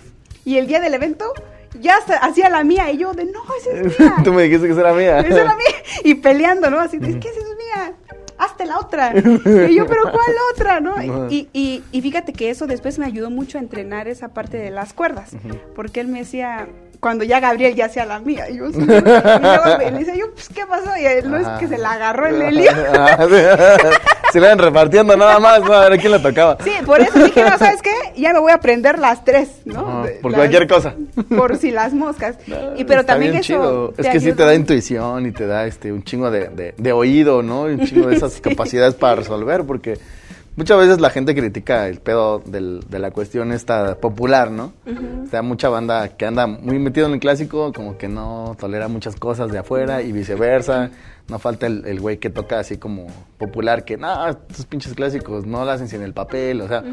Y el día del evento ya hacía la mía, y yo de, no, esa es mía. Tú me dijiste que esa era mía. Esa era mía. Y peleando, ¿no? Así, de, es que esa es mía. Hazte la otra. Y yo, pero ¿cuál otra? ¿no? Y, y, y fíjate que eso después me ayudó mucho a entrenar esa parte de las cuerdas. Porque él me decía, cuando ya Gabriel ya hacía la mía. Y yo, sí. Y luego le decía yo, pues, ¿qué pasó? Y él, no es que se la agarró el Helio. Se le iban repartiendo nada más, ¿no? A ver quién le tocaba. Sí, por eso dije, no, ¿sabes qué? Ya me voy a aprender las tres, ¿no? Por las- cualquier cosa. Por si las moscas. y pero también eso. chido. Es que sí ayuda. te da intuición y te da este un chingo de, de- de oído, ¿no? Y un chingo de esas Sí. capacidades para resolver, porque muchas veces la gente critica el pedo del- de la cuestión esta popular, ¿no? O sea, mucha banda que anda muy metido en el clásico, como que no tolera muchas cosas de afuera y viceversa. No falta el el güey que toca así como popular, que no, estos pinches clásicos no lo hacen sin el papel, o sea,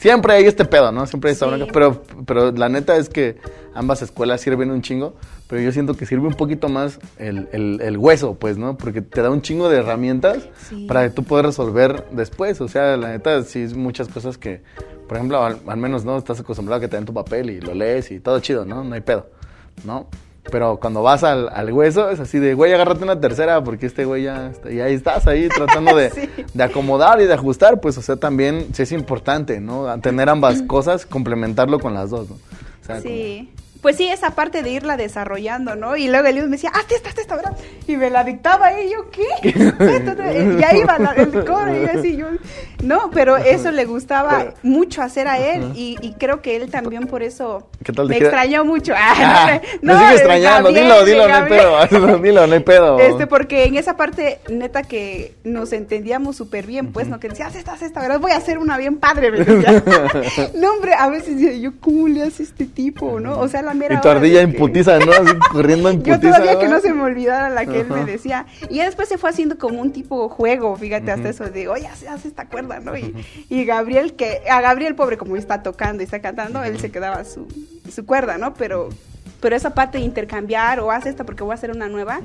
siempre hay este pedo, ¿no? Siempre hay esta Sí. bronca, pero, pero la neta es que ambas escuelas sirven un chingo, pero yo siento que sirve un poquito más el, el- el hueso, pues, ¿no? Porque te da un chingo de herramientas Sí. para que tú puedas resolver después, o sea, la neta sí es muchas cosas que, por ejemplo, al, al menos, ¿no? Estás acostumbrado a que te den tu papel y lo lees y todo chido, ¿no? No hay pedo, ¿no? Pero cuando vas al, al hueso es así de, güey, agárrate una tercera porque este güey ya está, y ahí estás ahí tratando de, Sí. de acomodar y de ajustar, pues, o sea, también sí es importante, ¿no? Tener ambas cosas, complementarlo con las dos, ¿no? O sea, Sí. Pues sí, esa parte de irla desarrollando, ¿no? Y luego Eliud me decía, hazte esta, hazte esta, ¿verdad? Y me la dictaba y yo, ¿qué? y ahí iba la- el coro y así, yo... No, pero eso le gustaba mucho hacer a él y, y creo que él también por eso ¿Qué tal te me queda? extrañó mucho. Ah, Ah, me sigue extrañando, Gabriel, dilo, dilo, no hay pedo, dilo, no hay pedo. Este, porque en esa parte, neta, que nos entendíamos súper bien, pues, ¿no? Que decía, haz esta, haz esta, ¿verdad? Voy a hacer una bien padre, me decía. no, hombre, a veces yo, ¿cómo le hace este tipo, no? O sea, la y tu ardilla en que- putiza, ¿no? Así corriendo en Yo todavía que ¿no? se me olvidara la que él me decía. Y ya después se fue haciendo como un tipo juego, fíjate, hasta eso de, oye, haz, haz esta cuerda, ¿no? Y, y Gabriel, que, a Gabriel, pobre, como está tocando y está cantando, él se quedaba su, su cuerda, ¿no? Pero, pero esa parte de intercambiar o haz esta porque voy a hacer una nueva,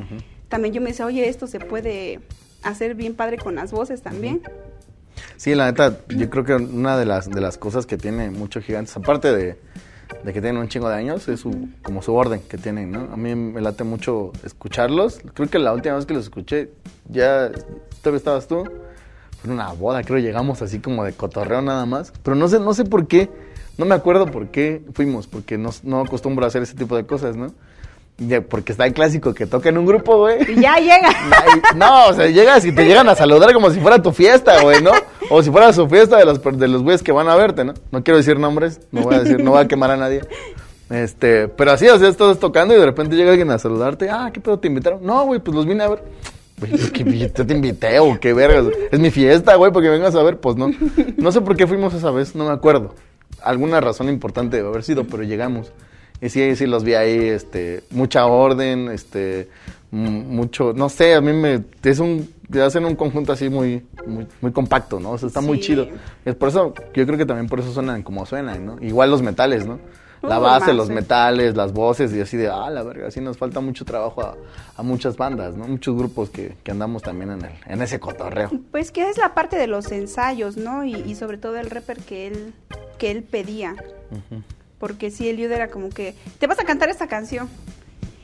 también yo me decía, oye, esto se puede hacer bien padre con las voces también. Sí, la neta, yo creo que una de las, de las cosas que tiene muchos gigantes, aparte de, de que tienen un chingo de años, es su, como su orden que tienen, ¿no? A mí me late mucho escucharlos. Creo que la última vez que los escuché, ya, todavía estabas tú, fue una boda, creo, llegamos así como de cotorreo nada más. Pero no sé, no sé por qué, no me acuerdo por qué fuimos, porque no, no acostumbro a hacer ese tipo de cosas, ¿no? Porque está el clásico que toca en un grupo, güey. Y ya llega. No, o sea, llegas y te llegan a saludar como si fuera tu fiesta, güey, ¿no? O si fuera su fiesta de los, de los güeyes que van a verte, ¿no? No quiero decir nombres, no voy a decir, no voy a quemar a nadie. Este, pero así, o sea, estás tocando y de repente llega alguien a saludarte. Ah, ¿qué pedo te invitaron? No, güey, pues los vine a ver. Güey, yo te invité o qué vergas. Es mi fiesta, güey, porque vengas a ver. Pues no. No sé por qué fuimos esa vez, no me acuerdo. Alguna razón importante debe haber sido, pero llegamos. Y sí, sí los vi ahí, este, mucha orden, este, mucho, no sé, a mí me, es un, hacen un conjunto así muy, muy, compacto, ¿no? O sea, está muy chido. Es por eso, yo creo que también por eso suenan como suenan, ¿no? Igual los metales, ¿no? La base, los metales, las voces y así de, ah, la verga, así nos falta mucho trabajo a, muchas bandas, ¿no? Muchos grupos que, que, andamos también en, el, en ese cotorreo. Pues que es la parte de los ensayos, ¿no? Y, y sobre todo el rapper que él, que él pedía porque sí, Eliud era como que, te vas a cantar esta canción.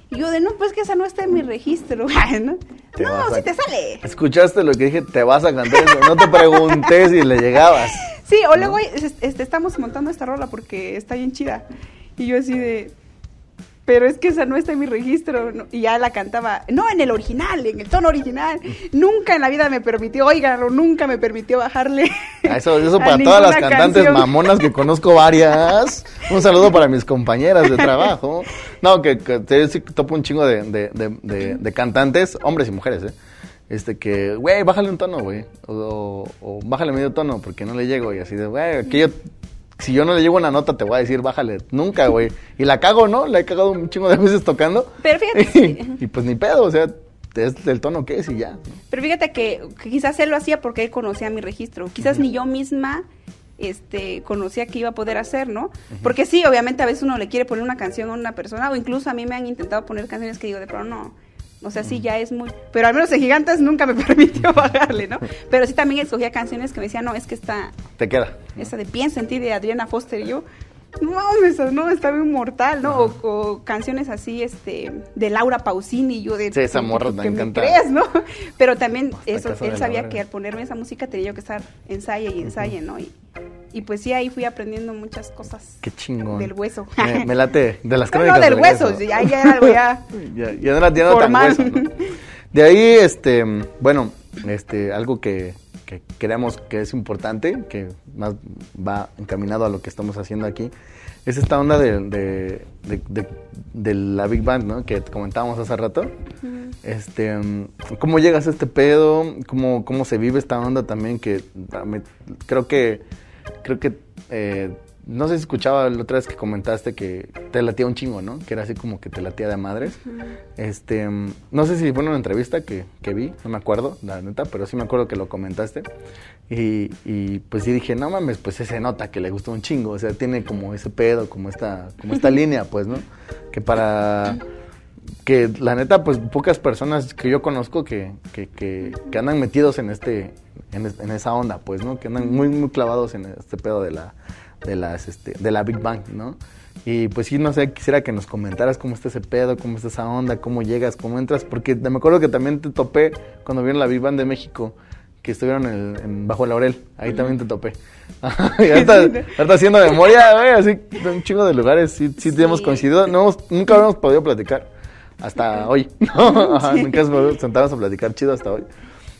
Y yo de, no, pues que esa no está en mi registro. ¿no? No, si te sale. Escuchaste lo que dije, te vas a cantar eso. No te pregunté si le llegabas. Sí, o luego este, estamos montando esta rola porque está bien chida. Y yo así de, pero es que esa no está en mi registro. Y ya la cantaba, no en el original, en el tono original. Nunca en la vida me permitió, oiganlo, nunca me permitió bajarle. Ah, eso, eso para todas las cantantes mamonas que conozco varias. Un saludo para mis compañeras de trabajo. No, que, te topo un chingo de, de, cantantes, hombres y mujeres, ¿eh? este que, güey, bájale un tono, güey, o, o, bájale medio tono porque no le llego y así de, güey, aquí yo si yo no le llevo una nota, te voy a decir, bájale. Nunca, güey. Y la cago, ¿no? La he cagado un chingo de veces tocando. Pero fíjate. Y, pues ni pedo, o sea, es del tono que es y ya. Pero fíjate que, quizás él lo hacía porque él conocía mi registro. Quizás ni yo misma este, conocía que iba a poder hacer, ¿no? Porque sí, obviamente a veces uno le quiere poner una canción a una persona, o incluso a mí me han intentado poner canciones que digo, de pronto no o sea, sí, ya es muy... Pero al menos en Gigantes nunca me permitió bajarle, ¿no? Pero sí también escogía canciones que me decían, no, es que está... Te queda. Esa de Piensa en ti de Adriana Foster y yo... No, eso no, está bien mortal, ¿no? O, canciones así, este, de Laura Pausini, yo de... Sí, esa morra me encanta. crees, ¿no? Pero también eso, él sabía que al ponerme esa música tenía yo que estar ensaye y ensaye, ¿no? Y, y pues sí, ahí fui aprendiendo muchas cosas. Qué chingón. Del hueso. Me, late, de las crónicas no, del, hueso, ya, ya era algo ya. ya, ya no era tan hueso, De ahí, este, bueno, este, algo que, que creemos que es importante, que más va encaminado a lo que estamos haciendo aquí, es esta onda de, de, de, de la Big Band, ¿no? Que comentábamos hace rato. Este, ¿Cómo llegas a este pedo? ¿Cómo, ¿Cómo se vive esta onda también? Que creo que creo que, eh, no sé si escuchaba la otra vez que comentaste que te latía un chingo, ¿no? Que era así como que te latía de madres. Este, no sé si fue en una entrevista que, que, vi, no me acuerdo, la neta, pero sí me acuerdo que lo comentaste. Y, y, pues sí dije, no mames, pues se nota que le gustó un chingo, o sea, tiene como ese pedo, como esta, como esta línea, pues, ¿no? Que para que la neta, pues pocas personas que yo conozco que, que, que, que andan metidos en este, en, esa onda, pues, ¿no? Que andan muy, muy clavados en este pedo de la, de las, este, de la Big Bang, ¿no? Y pues sí, no sé, quisiera que nos comentaras cómo está ese pedo, cómo está esa onda, cómo llegas, cómo entras, porque me acuerdo que también te topé cuando vieron la Big Bang de México, que estuvieron en, Bajo Laurel, ahí también te topé. y ahorita, haciendo memoria, güey, así, un chingo de lugares, sí, sí, hemos coincidido, no nunca habíamos podido platicar, hasta hoy, nunca hemos sentarnos a platicar chido hasta hoy.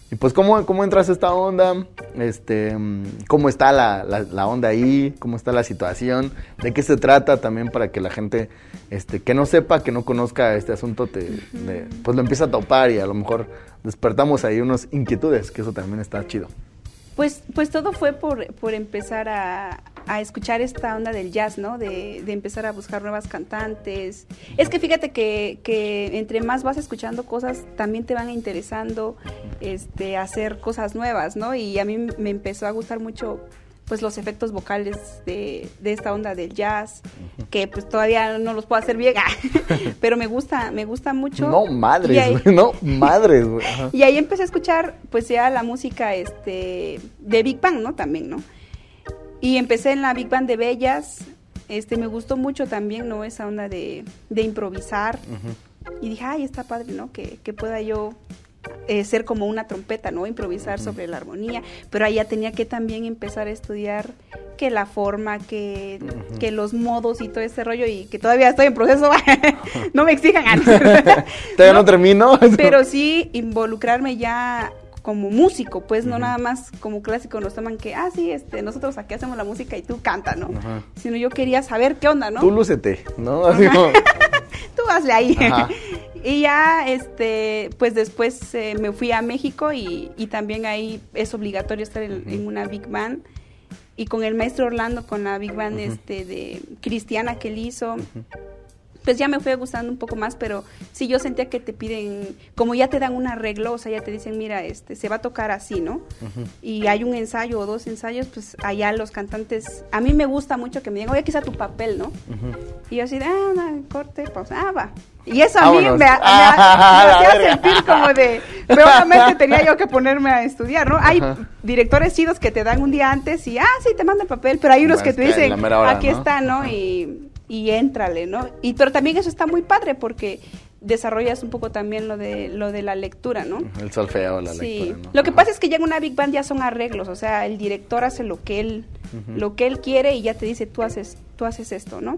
Y pues, ¿cómo, cómo entras a esta onda? Este, ¿Cómo está la, la, onda ahí? ¿Cómo está la situación? ¿De qué se trata también para que la gente este, que no sepa, que no conozca este asunto, te, pues lo empieza a topar y a lo mejor despertamos ahí unas inquietudes, que eso también está chido. Pues, pues todo fue por, por empezar a, a, escuchar esta onda del jazz, ¿no? De, de, empezar a buscar nuevas cantantes. Es que fíjate que, que, entre más vas escuchando cosas, también te van interesando este, hacer cosas nuevas, ¿no? Y a mí me empezó a gustar mucho pues los efectos vocales de, de esta onda del jazz, que pues todavía no los puedo hacer bien, pero me gusta, me gusta mucho. No, madres, no, madres, güey. Y ahí empecé a escuchar pues ya la música este de Big Bang, ¿no? También, ¿no? Y empecé en la Big Band de Bellas, este me gustó mucho también, ¿no? Esa onda de, de improvisar. Y dije, ay, está padre, ¿no? Que, que pueda yo eh, ser como una trompeta, ¿no? Improvisar sobre la armonía, pero ahí ya tenía que también empezar a estudiar que la forma, que, que los modos y todo ese rollo y que todavía estoy en proceso, no me exijan. todavía no, termino. pero sí involucrarme ya como músico, pues no nada más como clásico nos toman que, ah, sí, este, nosotros aquí hacemos la música y tú canta, ¿no? Sino yo quería saber qué onda, ¿no? Tú lúcete, ¿no? tú hazle ahí. Y ya, este, pues después eh, me fui a México y, y, también ahí es obligatorio estar en, una Big Band. Y con el maestro Orlando, con la Big Band este, de Cristiana que él hizo, pues ya me fue gustando un poco más, pero sí yo sentía que te piden, como ya te dan un arreglo, o sea, ya te dicen, mira, este, se va a tocar así, ¿no? Y hay un ensayo o dos ensayos, pues allá los cantantes, a mí me gusta mucho que me digan, oye, está tu papel, ¿no? Y yo así, ah, corte, pues, ah, va. Y eso a mí me, hacía sentir como de, obviamente tenía yo que ponerme a estudiar, ¿no? Hay directores chidos que te dan un día antes y, ah, sí, te manda el papel, pero hay unos que te dicen, aquí está, ¿no? Y y éntrale, ¿no? Y pero también eso está muy padre porque desarrollas un poco también lo de lo de la lectura, ¿no? El solfeo, la sí. lectura. ¿no? Lo que pasa es que ya en una big band ya son arreglos, o sea, el director hace lo que él lo que él quiere y ya te dice tú haces tú haces esto, ¿no?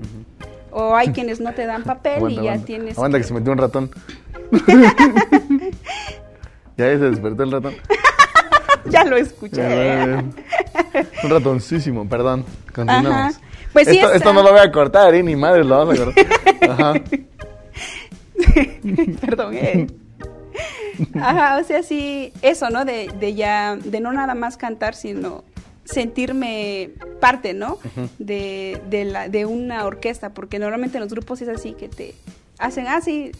O hay quienes no te dan papel y ya tienes. Aguanta que... se metió un ratón. ya se despertó el ratón. ya lo escuché. un ratoncísimo, perdón. Continuamos. Pues esto, esto no lo voy a cortar, ¿eh? Ni madre lo vamos a cortar. Ajá. Perdón, eh. Ajá, o sea, sí, eso, ¿no? De, de ya, de no nada más cantar, sino sentirme parte, ¿no? de, de, la, de una orquesta, porque normalmente en los grupos es así que te hacen así, eh,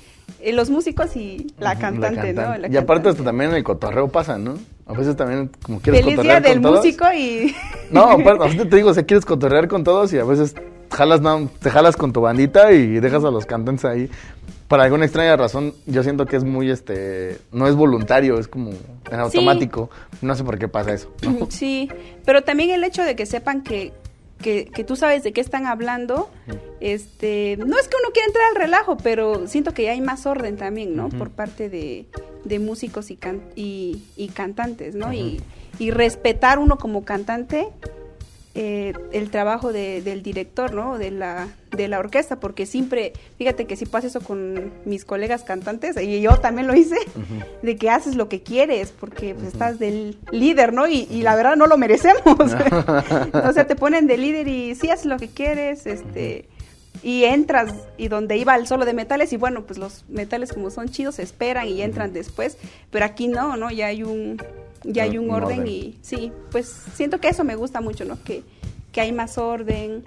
los músicos y la cantante, ¿no? y aparte esto también el cotorreo pasa, ¿no? A veces también como quieres Feliz día del músico y... No, aparte, a veces te digo, o sea, quieres cotorrear con todos y a veces jalas, no, te jalas con tu bandita y dejas a los cantantes ahí. Por alguna extraña razón, yo siento que es muy, este, no es voluntario, es como en automático. No sé por qué pasa eso. Sí, pero también el hecho de que sepan que que, que, tú sabes de qué están hablando, este, no es que uno quiera entrar al relajo, pero siento que ya hay más orden también, ¿no? Por parte de, de músicos y, can, y, y, cantantes, ¿no? y, y, respetar uno como cantante eh, el trabajo de, del director, ¿no? De la, de la orquesta, porque siempre, fíjate que si pasa eso con mis colegas cantantes, y yo también lo hice, de que haces lo que quieres, porque pues, estás del líder, ¿no? Y, y, la verdad no lo merecemos. o sea, te ponen de líder y sí haces lo que quieres, este y entras y donde iba el solo de metales y bueno pues los metales como son chidos esperan y entran después pero aquí no no ya hay un ya hay un orden, y sí, pues siento que eso me gusta mucho, ¿no? Que, que hay más orden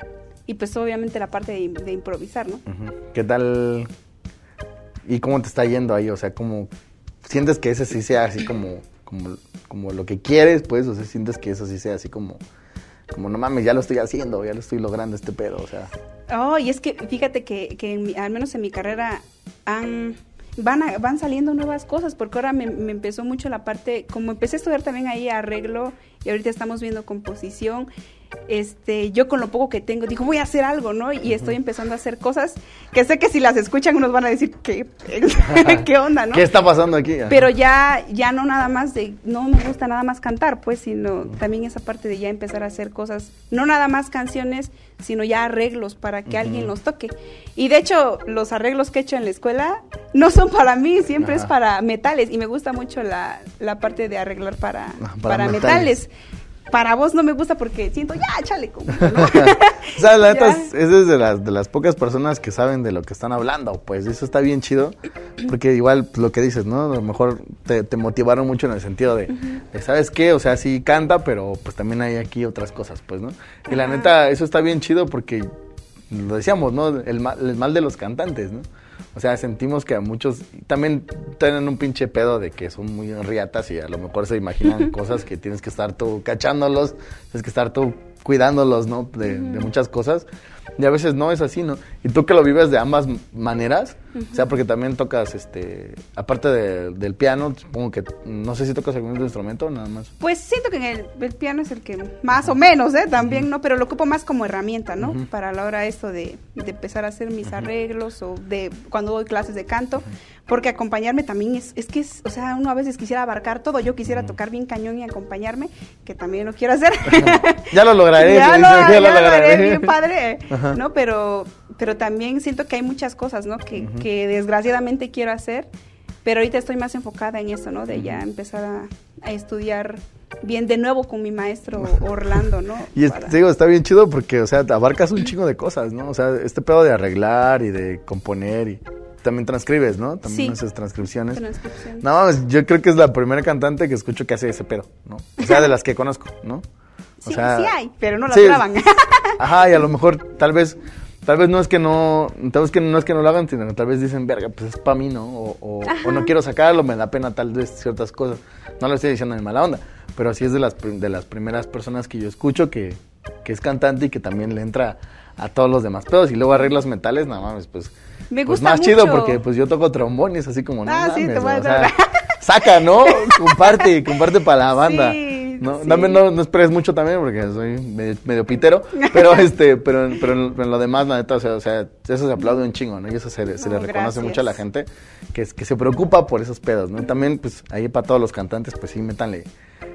y pues obviamente la parte de, improvisar, ¿no? ¿Qué tal? ¿Y cómo te está yendo ahí? O sea, ¿cómo sientes que ese sí sea así como, como, como lo que quieres, pues? O sea, sientes que eso sí sea así como, como no mames, ya lo estoy haciendo, ya lo estoy logrando este pedo, o sea. Oh, y es que fíjate que, que al menos en mi carrera han van, van saliendo nuevas cosas, porque ahora me, me, empezó mucho la parte, como empecé a estudiar también ahí arreglo y ahorita estamos viendo composición, este, yo con lo poco que tengo, digo, voy a hacer algo, ¿no? Y estoy empezando a hacer cosas que sé que si las escuchan unos van a decir, ¿qué, ¿Qué onda, no? ¿Qué está pasando aquí? Pero ya, ya no nada más de, no me gusta nada más cantar, pues, sino también esa parte de ya empezar a hacer cosas, no nada más canciones, sino ya arreglos para que alguien los toque. Y de hecho, los arreglos que he hecho en la escuela no son para mí, siempre es para metales. Y me gusta mucho la, la parte de arreglar para, para, metales para vos no me gusta porque siento, ya, échale como. ¿no? o sea, la neta es, es de las, de las pocas personas que saben de lo que están hablando, pues eso está bien chido, porque igual pues, lo que dices, ¿no? A lo mejor te, te motivaron mucho en el sentido de, ¿sabes qué? O sea, sí canta, pero pues también hay aquí otras cosas, pues, ¿no? Y la neta, eso está bien chido porque, lo decíamos, ¿no? El mal, el mal de los cantantes, ¿no? O sea, sentimos que a muchos también tienen un pinche pedo de que son muy riatas y a lo mejor se imaginan cosas que tienes que estar tú cachándolos, tienes que estar tú cuidándolos, ¿no? De, de muchas cosas. Y a veces no es así, ¿no? Y tú que lo vives de ambas maneras, o sea, porque también tocas, este, aparte del piano, supongo que, no sé si tocas algún otro instrumento, nada más. Pues siento que el, el piano es el que más o menos, ¿eh? También, ¿no? Pero lo ocupo más como herramienta, ¿no? Para la hora esto de, de empezar a hacer mis arreglos o de cuando doy clases de canto, porque acompañarme también es, es que es, o sea, uno a veces quisiera abarcar todo, yo quisiera tocar bien cañón y acompañarme, que también lo quiero hacer. ya lo lograré. ya, lo, ya, lo, lograré, bien padre, ¿no? Pero, pero también siento que hay muchas cosas, ¿no? Que, que desgraciadamente quiero hacer, pero ahorita estoy más enfocada en eso, ¿no? De ya empezar a, a estudiar bien de nuevo con mi maestro Orlando, ¿no? Y es, digo, está bien chido porque, o sea, abarcas un chingo de cosas, ¿no? O sea, este pedo de arreglar y de componer y también transcribes, ¿no? También Sí. haces transcripciones. No, yo creo que es la primera cantante que escucho que hace ese pedo, ¿no? O sea, de las que conozco, ¿no? O Sí, sea, sí hay, pero no las sí, graban. Ajá, y a lo mejor tal vez tal vez no es que no tal vez que no es que no lo hagan, sino tal vez dicen, "Verga, pues es para mí, ¿no?" O, o, o no quiero sacarlo, me da pena tal vez ciertas cosas. No lo estoy diciendo en mala onda, pero sí es de las de las primeras personas que yo escucho que, que es cantante y que también le entra a todos los demás pedos y luego arreglos metales, nada más, pues Me pues gusta más chido porque pues yo toco trombón y es así como no Ah, sí, mames, te voy a o sea, saca, ¿no? Comparte, comparte para la banda. Sí, no, sí. Dame- no, no esperes mucho también porque soy medio, medio pitero, pero este, pero, pero, en, pero en lo demás, la neta, o sea, o sea, eso se aplaude un chingo, ¿no? Y eso se, le- se le No, reconoce gracias. mucho a la gente que, que se preocupa por esos pedos, ¿no? Y también, pues, ahí para todos los cantantes, pues sí, métanle.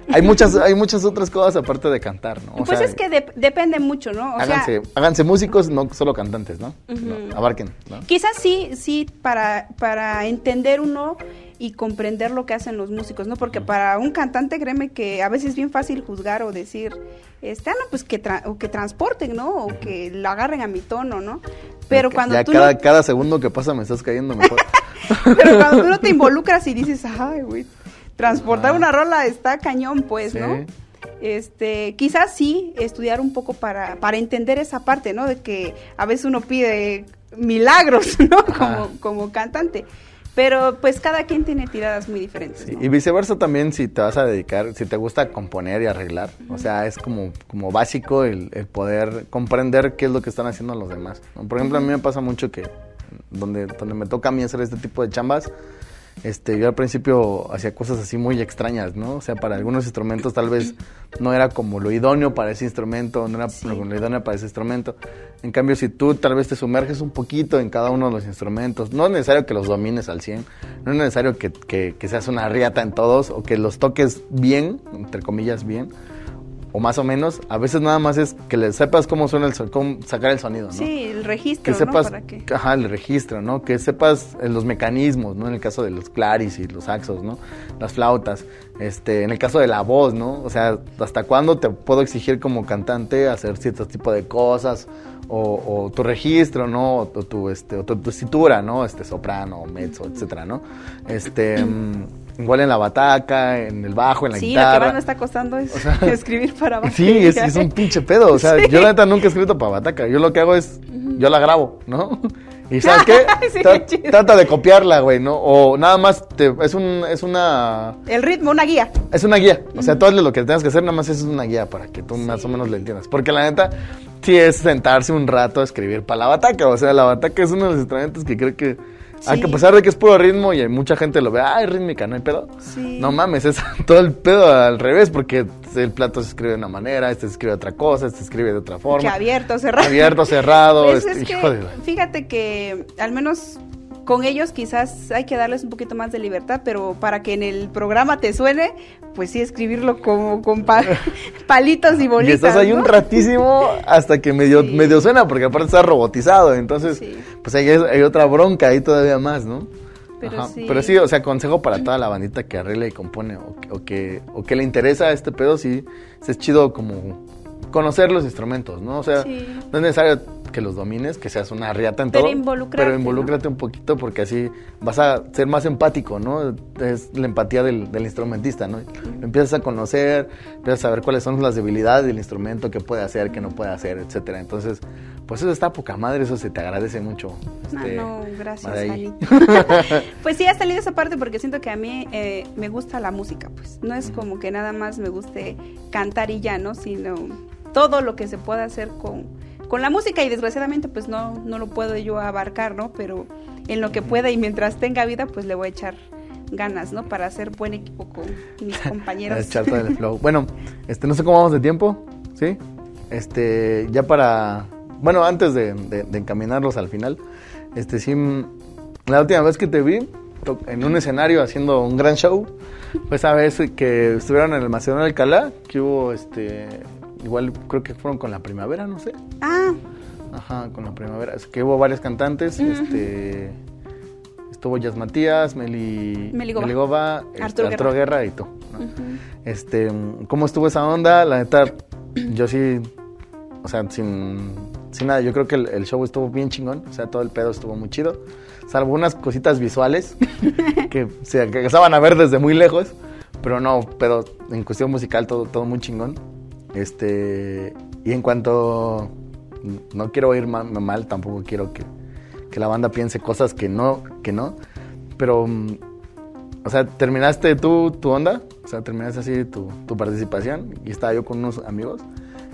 Hay muchas, hay muchas otras cosas aparte de cantar, ¿no? O pues sea, es que dep- depende mucho, ¿no? O háganse, sea, háganse músicos, no solo cantantes, ¿no? No, abarquen, ¿no? quizás sí, sí, para, para entender uno y comprender lo que hacen los músicos, ¿no? Porque para un cantante, créeme que a veces es bien fácil juzgar o decir, este, ah, no, pues que, tra- o que transporten, ¿no? O que lo agarren a mi tono, ¿no? Pero cuando ya tú cada, no, cada segundo que pasa me estás cayendo mejor. pero cuando tú no te involucras y dices, ay, güey, transportar una rola está cañón, pues, Sí. ¿no? Este, quizás sí estudiar un poco para, para entender esa parte, ¿no? De que a veces uno pide milagros, ¿no? Como, como cantante. Pero pues cada quien tiene tiradas muy diferentes. Sí, ¿no? Y viceversa también si te vas a dedicar, si te gusta componer y arreglar. O sea, es como, como básico el, el poder comprender qué es lo que están haciendo los demás. Por ejemplo, a mí me pasa mucho que donde, donde me toca a mí hacer este tipo de chambas, este, yo al principio hacía cosas así muy extrañas, ¿no? O sea, para algunos instrumentos tal vez no era como lo idóneo para ese instrumento, no era Sí. lo, idóneo para ese instrumento. En cambio, si tú tal vez te sumerges un poquito en cada uno de los instrumentos, no es necesario que los domines al 100, no es necesario que, que, que seas una riata en todos o que los toques bien, entre comillas bien, o más o menos, a veces nada más es que le sepas cómo suena el so- cómo sacar el sonido, ¿no? Sí, el registro, que ¿no? sepas, Para que... ajá, el registro, ¿no? Que sepas eh, los mecanismos, ¿no? En el caso de los claris y los saxos, ¿no? Las flautas, este, en el caso de la voz, ¿no? O sea, ¿hasta cuándo te puedo exigir como cantante hacer cierto tipo de cosas? O, o tu registro, ¿no? O, tu- tu, este, o tu tesitura, ¿no? Este, soprano, mezzo, etcétera, ¿no? Este, mm, igual en la bataca, en el bajo, en la Sí, lo que guitarra. más me está costando es sea, escribir para Sí, es, un pinche pedo. O sea, Sí. yo la neta nunca he escrito para Bataca. Yo lo que hago es, yo la grabo, ¿no? Y ¿sabes qué? Sí, Tra- chido. trata de copiarla, güey, ¿no? O nada más, te- es, un, es una... El ritmo, una guía. Es una guía. O sea, todo lo que tengas que hacer, nada más es una guía para que tú más o menos le entiendas. Porque la neta, sí es sentarse un rato a escribir para la bataca. O sea, la bataca es uno de los instrumentos que creo que, Sí. que a pesar de que es puro ritmo y mucha gente lo ve, ah, es rítmica, no hay pedo. Sí. No mames, es todo el pedo al revés, porque el plato se escribe de una manera, este se escribe de otra cosa, este se escribe de otra forma. Que abierto, cerrado. Abierto, cerrado, Pues este, es que, hijo de... fíjate que al menos con ellos quizás hay que darles un poquito más de libertad, pero para que en el programa te suene, pues sí escribirlo como con pa- palitos y Y bolitas. estás ahí ¿no? un ratísimo hasta que medio, Sí. medio suena, porque aparte está robotizado, entonces Sí. pues hay, hay otra bronca ahí todavía más, ¿no? Pero Ajá. sí. Pero sí, o sea, consejo para toda la bandita que arregla y compone o, que- o que, o que le interesa este pedo, sí, sí es chido como conocer los instrumentos, ¿no? O sea, Sí. no es necesario que los domines, que seas una riata en Pero todo. involucrarte, Pero involúcrate un poquito porque así vas a ser más empático, ¿no? Es la empatía del, del instrumentista, ¿no? Lo empiezas a conocer, empiezas a ver cuáles son las debilidades del instrumento, qué puede hacer, qué no puede hacer, etcétera. Entonces, pues eso está poca madre, eso se te agradece mucho. Ah, este, no, gracias. Ani. pues sí, ha salido esa parte porque siento que a mí eh, me gusta la música, pues. No es como que nada más me guste cantar y ya, ¿no? Sino todo lo que se pueda hacer con, con la música y desgraciadamente pues no, no lo puedo yo abarcar, ¿no? Pero en lo que pueda y mientras tenga vida pues le voy a echar ganas, ¿no? Para hacer buen equipo con mis compañeros. echar todo el flow. Bueno, este, no sé cómo vamos de tiempo, ¿sí? Este, ya para, bueno, antes de, de encaminarlos al final, este, sí, la última vez que te vi en un escenario haciendo un gran show, pues esa vez que estuvieron en el Macedonio Alcalá, que hubo, este, igual creo que fueron con la primavera, no sé. Ah. Ajá, con la primavera. Es que hubo varios cantantes, este estuvo Jazz Matías, Meli, Meligova, este, Arturo, Guerra. y tú. Este, ¿cómo estuvo esa onda? La neta, yo sí, o sea, sin, sin nada, yo creo que el, show estuvo bien chingón, o sea, todo el pedo estuvo muy chido, salvo unas cositas visuales que se alcanzaban a ver desde muy lejos, pero no, pero en cuestión musical todo, todo muy chingón. Este, y en cuanto no quiero ir mal, tampoco quiero que, que, la banda piense cosas que no, que no, pero, mm, o sea, terminaste tú tu onda, o sea, terminaste así tu, tu participación y estaba yo con unos amigos,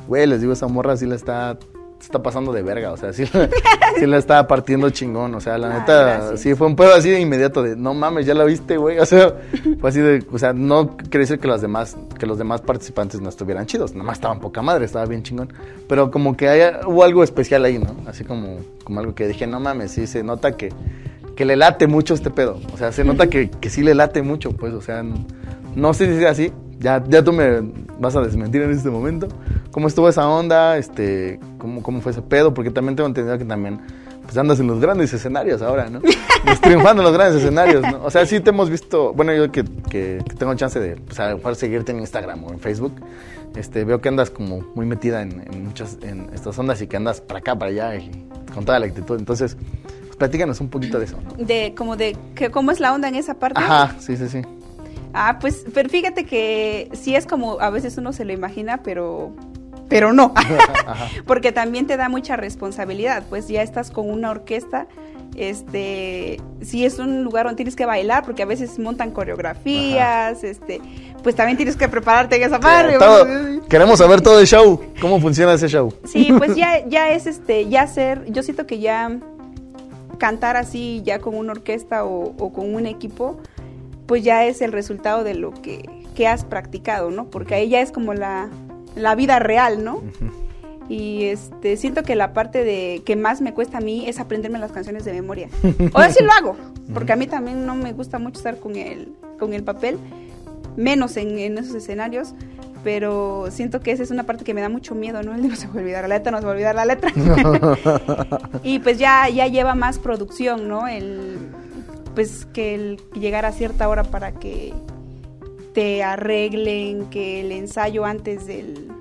güey, les digo, esa morra sí la está está pasando de verga, o sea, sí, sí la estaba partiendo chingón, o sea, la neta, sí fue un pedo así de inmediato de, no mames, ya la viste, güey, o sea, fue así de, o sea, no quiere decir que los demás, que los demás participantes no estuvieran chidos, nomás estaban poca madre, estaba bien chingón, pero como que haya, hubo algo especial ahí, ¿no? Así como, como algo que dije, no mames, sí, se nota que, que le late mucho este pedo, o sea, se nota que, que sí le late mucho, pues, o sea, no sé si sea así, ya, ya tú me vas a desmentir en este momento. ¿Cómo estuvo esa onda? Este, ¿cómo, ¿Cómo fue ese pedo? Porque también tengo entendido que también pues andas en los grandes escenarios ahora, ¿no? Pues, triunfando en los grandes escenarios, ¿no? O sea, sí te hemos visto, bueno, yo que, que, tengo chance de pues, a lo seguirte en Instagram o en Facebook, este, veo que andas como muy metida en, muchas, en estas ondas y que andas para acá, para allá, y con toda la actitud. Entonces, pues, platícanos un poquito de eso, ¿no? De, como de, que, ¿cómo es la onda en esa parte? Ajá, sí, sí, sí. Ah, pues, pero fíjate que sí es como a veces uno se lo imagina, pero pero no, porque también te da mucha responsabilidad, pues ya estás con una orquesta, este, si es un lugar donde tienes que bailar, porque a veces montan coreografías, este, pues también tienes que prepararte en esa parte. queremos saber todo el show, cómo funciona ese show. Sí, pues ya, ya es este, ya ser, yo siento que ya cantar así, ya con una orquesta o, o con un equipo, pues ya es el resultado de lo que, has practicado, ¿no? Porque ahí ya es como la, vida real, ¿no? Y este, siento que la parte de que más me cuesta a mí es aprenderme las canciones de memoria. O sí lo hago, porque a mí también no me gusta mucho estar con el, con el papel, menos en, esos escenarios, pero siento que esa es una parte que me da mucho miedo, ¿no? El de no se va a olvidar la letra, no se va a olvidar la letra. y pues ya, ya lleva más producción, ¿no? El, pues que el, llegar a cierta hora para que te arreglen, que el ensayo antes del,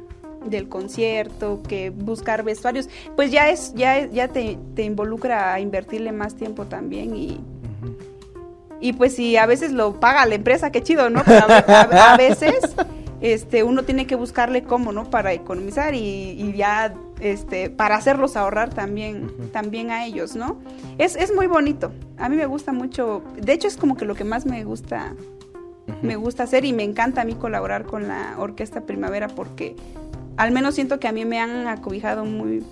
del concierto, que buscar vestuarios, pues ya es, ya, ya te, te involucra a invertirle más tiempo también y, y pues si a veces lo paga la empresa, qué chido, ¿no? Pero a, veces este, uno tiene que buscarle cómo, ¿no? Para economizar y, y ya este, para hacerlos ahorrar también, también a ellos, ¿no? Es, es muy bonito. A mí me gusta mucho, de hecho es como que lo que más me gusta, me gusta hacer y me encanta a mí colaborar con la Orquesta Primavera porque al menos siento que a mí me han acobijado muy,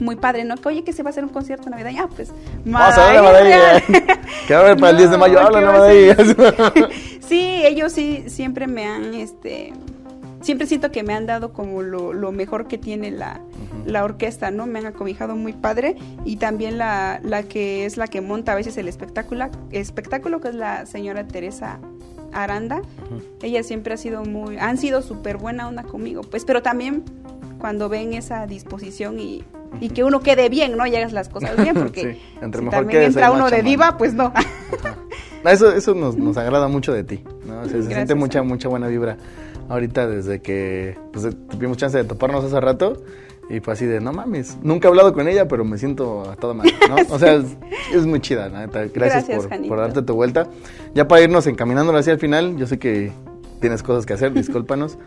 muy padre, ¿no? Que oye, que se va a hacer un concierto navideño. Ah, pues, Vamos a ver la Que a ver para el 10 de mayo, habla Madrid. sí, ellos sí siempre me han, este, siempre siento que me han dado como lo, mejor que tiene la, orquesta, ¿no? Me han acobijado muy padre y también la, la, que es la que monta a veces el espectáculo, espectáculo que es la señora Teresa Aranda. Ella siempre ha sido muy, han sido súper buena onda conmigo, pues, pero también cuando ven esa disposición y, y que uno quede bien, ¿no? Y hagas las cosas bien, porque si también entra uno de diva, pues no. Eso, eso nos, nos agrada mucho de ti, ¿no? se siente mucha, mucha buena vibra ahorita desde que pues, tuvimos chance de toparnos hace rato. Y fue así de, no mames, nunca he hablado con ella, pero me siento a toda madre, ¿no? O sea, es, muy chida, neta. Gracias, por, darte tu vuelta. Ya para irnos encaminando hacia el final, yo sé que tienes cosas que hacer, discúlpanos.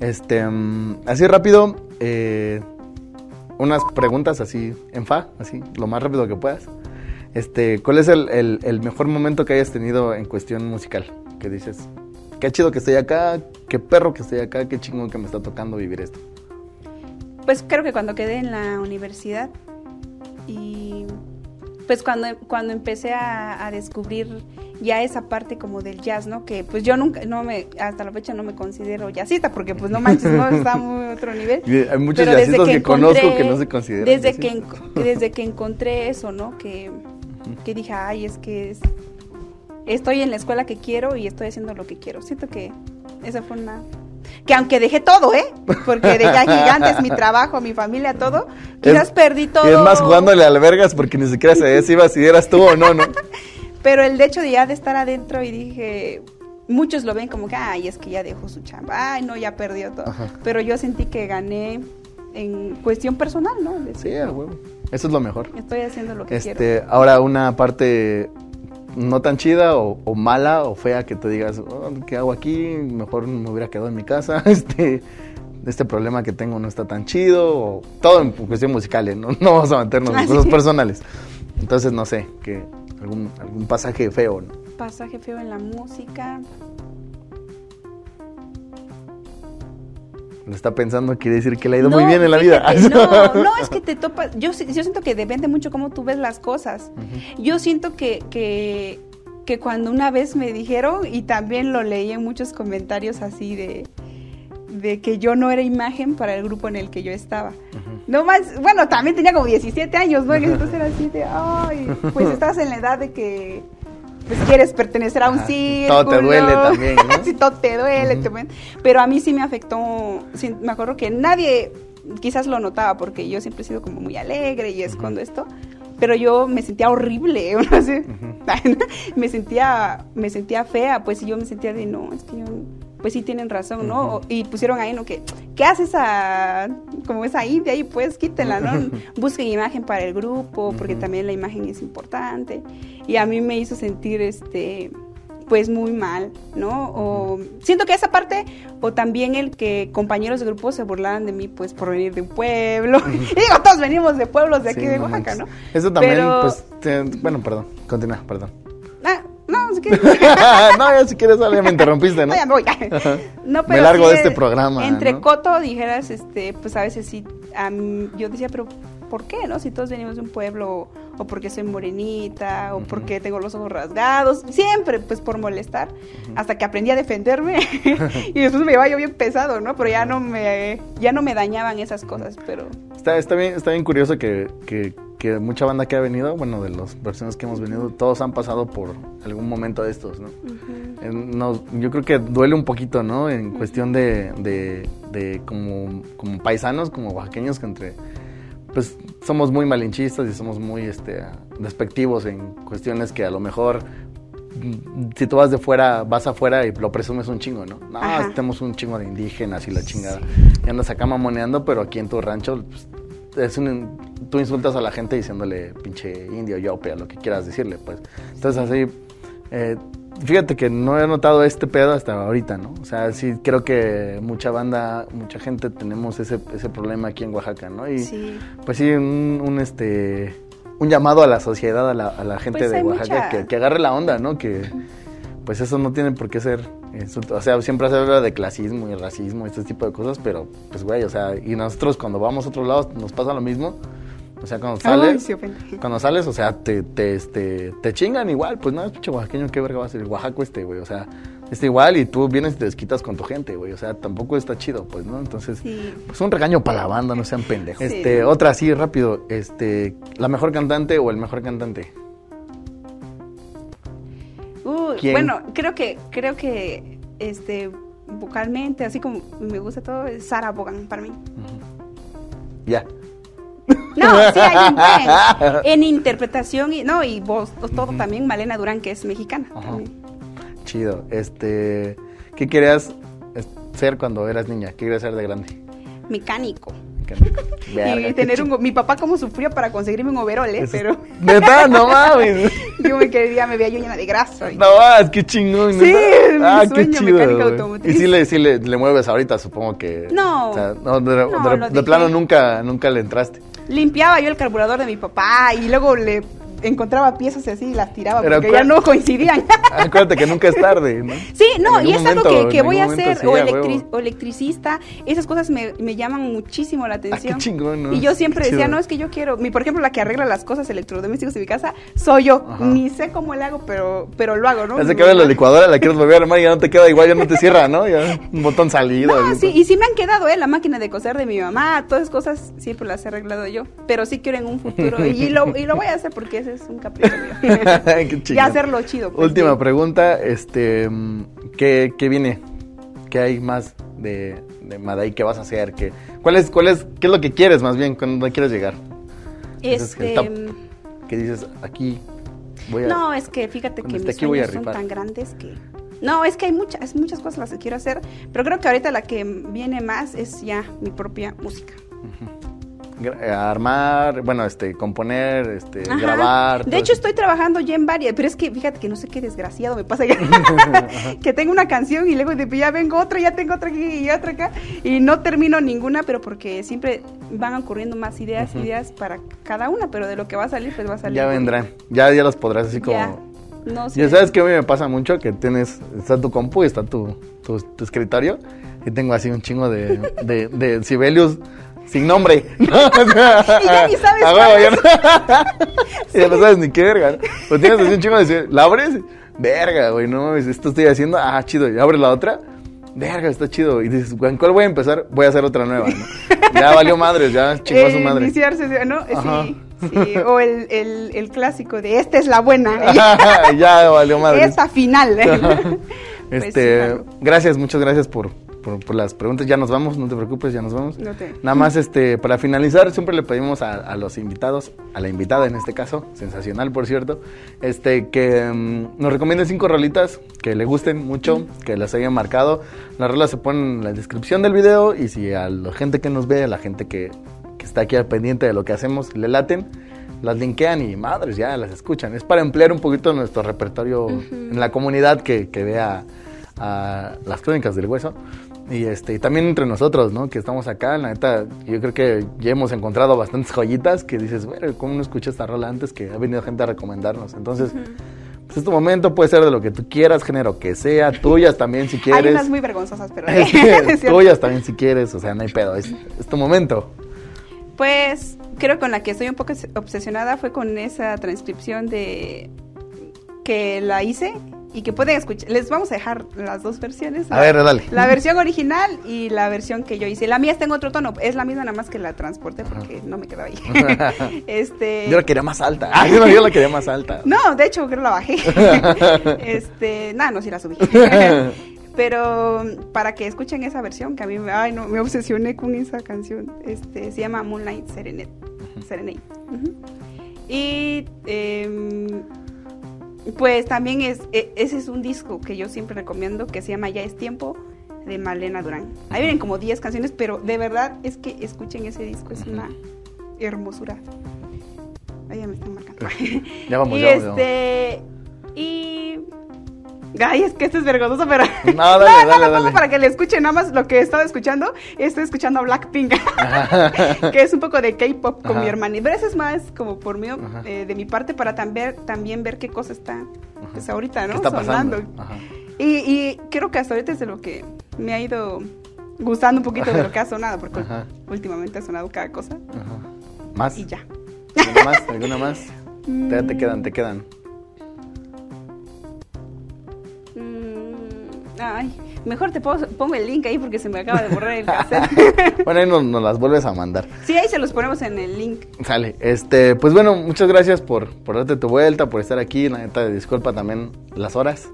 Este, mm, así rápido, eh, unas preguntas así en fa, así, lo más rápido que puedas. Este, ¿cuál es el, el mejor momento que hayas tenido en cuestión musical? Que dices, qué chido que estoy acá, qué perro que estoy acá, qué chingón que me está tocando vivir esto. pues creo que cuando quedé en la universidad y pues cuando, cuando empecé a, a, descubrir ya esa parte como del jazz, ¿no? Que pues yo nunca, no me, hasta la fecha no me considero jazzista porque pues no manches, no está muy otro nivel. Hay muchos Pero jazzistas que, que conozco que no se consideran Desde que, desde que encontré eso, ¿no? Que, que dije, ay, es que es, estoy en la escuela que quiero y estoy haciendo lo que quiero. Siento que esa fue una que aunque dejé todo, ¿eh? Porque de ya gigantes, mi trabajo, mi familia, todo, quizás perdí todo. Y es más jugándole albergas porque ni siquiera sabía si ibas si eras tú o no, ¿no? Pero el hecho de ya de estar adentro y dije, muchos lo ven como que, ay, es que ya dejó su chamba, ay, no, ya perdió todo. Pero yo sentí que gané en cuestión personal, ¿no? sí, bueno. Eso es lo mejor. Estoy haciendo lo que este, quiero. Ahora una parte no tan chida o, mala o fea que te digas, oh, ¿qué hago aquí? Mejor me hubiera quedado en mi casa. Este, este problema que tengo no está tan chido. O, todo en cuestión musical, ¿eh? ¿no? no vamos a meternos en cosas personales. Entonces, no sé, que algún, algún pasaje feo, ¿no? Pasaje feo en la música. Lo está pensando, quiere decir que le ha ido muy bien en la vida. No, no, es que te topas. Yo, yo siento que depende mucho cómo tú ves las cosas. Yo siento que, que, que cuando una vez me dijeron, y también lo leí en muchos comentarios así de, de que yo no era imagen para el grupo en el que yo estaba. No más, bueno, también tenía como 17 años, ¿no? Entonces era así de, ay, pues estás en la edad de que pues quieres pertenecer a un círculo. Todo te duele también, ¿no? sí, todo te duele. Pero a mí sí me afectó, me acuerdo que nadie quizás lo notaba porque yo siempre he sido como muy alegre y escondo esto, pero yo me sentía horrible, no me sentía, me sentía fea, pues yo me sentía de, no, es que yo pues sí tienen razón, ¿no? Y pusieron ahí, ¿no? Que, ¿qué hace esa, como esa india ahí? Pues quítenla, ¿no? Busquen imagen para el grupo, porque también la imagen es importante. Y a mí me hizo sentir, este, pues muy mal, ¿no? O siento que esa parte, o también el que compañeros de grupo se burlaban de mí, pues por venir de un pueblo. y digo, todos venimos de pueblos de aquí de Oaxaca, ¿no? Eso también, pues, bueno, perdón, continúa, perdón. No, no, si quieres, ya me interrumpiste, ¿no? No, ya me voy. no, pero me largo de este programa. Entre Coto dijeras, este, pues a veces sí, yo decía, pero ¿por qué, no? Si todos venimos de un pueblo, o porque soy morenita, o porque tengo los ojos rasgados, siempre, pues por molestar, hasta que aprendí a defenderme, y después me iba yo bien pesado, ¿no? Pero ya no me, ya no me dañaban esas cosas, pero... Está, está, bien, está bien curioso que, que que mucha banda que ha venido, bueno, de las personas que hemos venido, todos han pasado por algún momento de estos, ¿no? yo creo que duele un poquito, ¿no? En cuestión de, de, como, como, paisanos, como oaxaqueños, que entre, pues somos muy malinchistas y somos muy este, despectivos en cuestiones que a lo mejor mm, si tú vas de fuera, vas afuera y lo presumes un chingo, ¿no? No, tenemos un chingo de indígenas y la chingada. Y andas acá mamoneando, pero aquí en tu rancho, pues, es un, tú insultas a la gente diciéndole pinche indio, yope, lo que quieras decirle, pues. Entonces así, eh, fíjate que no he notado este pedo hasta ahorita, ¿no? O sea, sí creo que mucha banda, mucha gente tenemos ese, ese problema aquí en Oaxaca, ¿no? Y pues sí, un, este un llamado a la sociedad, a la, a la gente pues de Oaxaca, que, que, agarre la onda, ¿no? Que pues eso no tiene por qué ser o sea, siempre se habla de clasismo y racismo y este tipo de cosas, pero pues güey, o sea, y nosotros cuando vamos a otros lados nos pasa lo mismo. O sea, cuando sales, cuando sales, o sea, te, te, este, te chingan igual, pues no, es pinche oaxaqueño, qué verga va a ser, Oaxaco este, güey, o sea, está igual y tú vienes y te desquitas con tu gente, güey, o sea, tampoco está chido, pues, ¿no? Entonces, pues un regaño para la banda, no sean pendejos. Este, otra así, rápido, este, la mejor cantante o el mejor cantante. Bueno, creo que, creo que, este, vocalmente, así como me gusta todo, es Sara Bogan para mí. Ya. No, sí hay un En interpretación y no, y voz, todo también, Malena Durán, que es mexicana. Chido. Este, ¿qué querías ser cuando eras niña? ¿Qué querías ser de grande? Mecánico y tener un, mi papá como sufrió para conseguirme un overol, ¿eh? Pero... ¿Neta? No mames. yo me quería, me veía yo llena de grasa. No mames, qué chingón. Sí, ah, qué chido, Y si le, si le, le, mueves ahorita, supongo que... No. O sea, no de, plano nunca, nunca le entraste. Limpiaba yo el carburador de mi papá y luego le encontraba piezas así y las tiraba Pero porque ya no coincidían. Acuérdate que nunca es tarde, ¿no? Sí, no, y es algo momento, que, que voy a hacer, sí, o, a electri- huevo. o electricista, esas cosas me, me llaman muchísimo la atención. Ah, qué chingón, ¿no? Y yo siempre Qué decía, chido. no, es que yo quiero, mi, por ejemplo, la que arregla las cosas electrodomésticos de mi casa, soy yo. Ajá. Ni sé cómo le hago, pero, pero lo hago, ¿no? Hace que abres la licuadora, la quieres volver a armar y ya no te queda igual, ya no te cierra, ¿no? Ya un botón salido. No, sí, y sí me han quedado, ¿eh? La máquina de coser de mi mamá, todas esas cosas siempre las he arreglado yo. Pero sí quiero en un futuro, y lo, y lo voy a hacer porque ese es un capricho mío. Y hacerlo chido. pues, Última sí. pregunta, este, mm, ¿qué, qué viene? ¿Qué hay más de, de Madai? ¿Qué vas a hacer? ¿Qué, cuál es, cuál es, ¿Qué es lo que quieres más bien? ¿Cuándo quieres llegar? Este. ¿Qué dices? Aquí voy a... No, es que fíjate que esté mis sueños son tan grandes que... No, es que hay muchas, muchas cosas las que quiero hacer, pero creo que ahorita la que viene más es ya mi propia música. eh, armar, bueno, este, componer, este, Ajá. grabar. De hecho, eso. estoy trabajando ya en varias, pero es que fíjate que no sé qué desgraciado me pasa que tengo una canción y luego de- ya vengo otra, ya tengo otra aquí y otra acá, y no termino ninguna, pero porque siempre van ocurriendo más ideas, ideas para cada una, pero de lo que va a salir, pues va a salir. Ya vendrán, ya, ya los podrás así como... Ya. No sé. Ya sabes que a mí me pasa mucho que tienes, está tu compu y está tu, tu, tu escritorio y tengo así un chingo de, de, de Sibelius sin nombre. y ya ni sabes Ah, ya, no, y ya no sabes ni qué verga. ¿no? Pero tienes así un chingo de Sibelius. ¿La abres? Verga, güey, no mames, esto estoy haciendo. Ah, chido. Y abres la otra. Verga, está chido. Y dices, ¿en cuál voy a empezar? Voy a hacer otra nueva, ¿no? Ya valió madres, ya chingó a su Eh, madre. Iniciarse, ¿no? Ajá. Sí, sí. O el, el, el clásico de esta es la buena. ya valió madre. Esta final. Pues Este, sí, gracias, muchas gracias por, por, por las preguntas. Ya nos vamos, no te preocupes, ya nos vamos. No te- Nada más, este, para finalizar, siempre le pedimos a, a los invitados, a la invitada en este caso, sensacional por cierto, este, que mm, nos recomiende cinco rolitas que le gusten mucho, que las hayan marcado. Las rolas se ponen en la descripción del video y si a la gente que nos ve, a la gente que, que está aquí al pendiente de lo que hacemos, le laten, las linkean y madres, ya las escuchan. Es para emplear un poquito nuestro repertorio en la comunidad que, que vea a las crónicas del hueso. Y este, y también entre nosotros, ¿no? Que estamos acá, la neta, yo creo que ya hemos encontrado bastantes joyitas que dices, bueno, ¿cómo no escuché esta rola antes? Que ha venido gente a recomendarnos. Entonces, pues es tu momento, puede ser de lo que tú quieras, género que sea, tuyas también si Hay quieres. unas muy vergonzosas, pero... Tuyas también si quieres, o sea, no hay pedo, es, es tu momento. Pues creo que con la que estoy un poco obsesionada fue con esa transcripción de que la hice y que pueden escuchar. Les vamos a dejar las dos versiones. A la- ver, dale. La versión original y la versión que yo hice. La mía está en otro tono. Es la misma nada más que la transporté porque no me quedaba ahí. este. Yo la quería más alta. No, yo la quería más alta. No, de hecho creo que la bajé. este, nada, no, sí la subí. Pero para que escuchen esa versión, que a mí me, ay, no, me obsesioné con esa canción. Este, se llama Moonlight Serenade. Serenade. Y em, pues también es, e- ese es un disco que yo siempre recomiendo que se llama Ya es tiempo de Malena Durán. Ahí vienen como 10 canciones, pero de verdad es que escuchen ese disco, es una hermosura. Ahí ya me están marcando. Ya vamos, y ya vamos, ya este y Ay, es que esto es vergonzoso, pero No, dale, no, dale, no dale. para que le escuchen nada más lo que he estado escuchando. Estoy escuchando a Blackpink, que es un poco de K-pop con Ajá. mi hermana. Pero eso es más como por mí, eh, de mi parte, para también, también ver qué cosa está pues, ahorita, ¿Qué ¿no? está pasando? Sonando. Ajá. Y, y creo que hasta ahorita es de lo que me ha ido gustando un poquito de lo que ha sonado, porque Ajá. últimamente ha sonado cada cosa. Ajá. ¿Más? Y ya. ¿Alguna más? ¿Alguna más? Te, te quedan, te quedan. Ay, mejor te pongo, pongo el link ahí porque se me acaba de borrar el cassette. bueno, ahí nos, nos las vuelves a mandar. sí, ahí se los ponemos en el link. Sale. Este, pues bueno, muchas gracias por, por darte tu vuelta, por estar aquí. La neta, disculpa también las horas.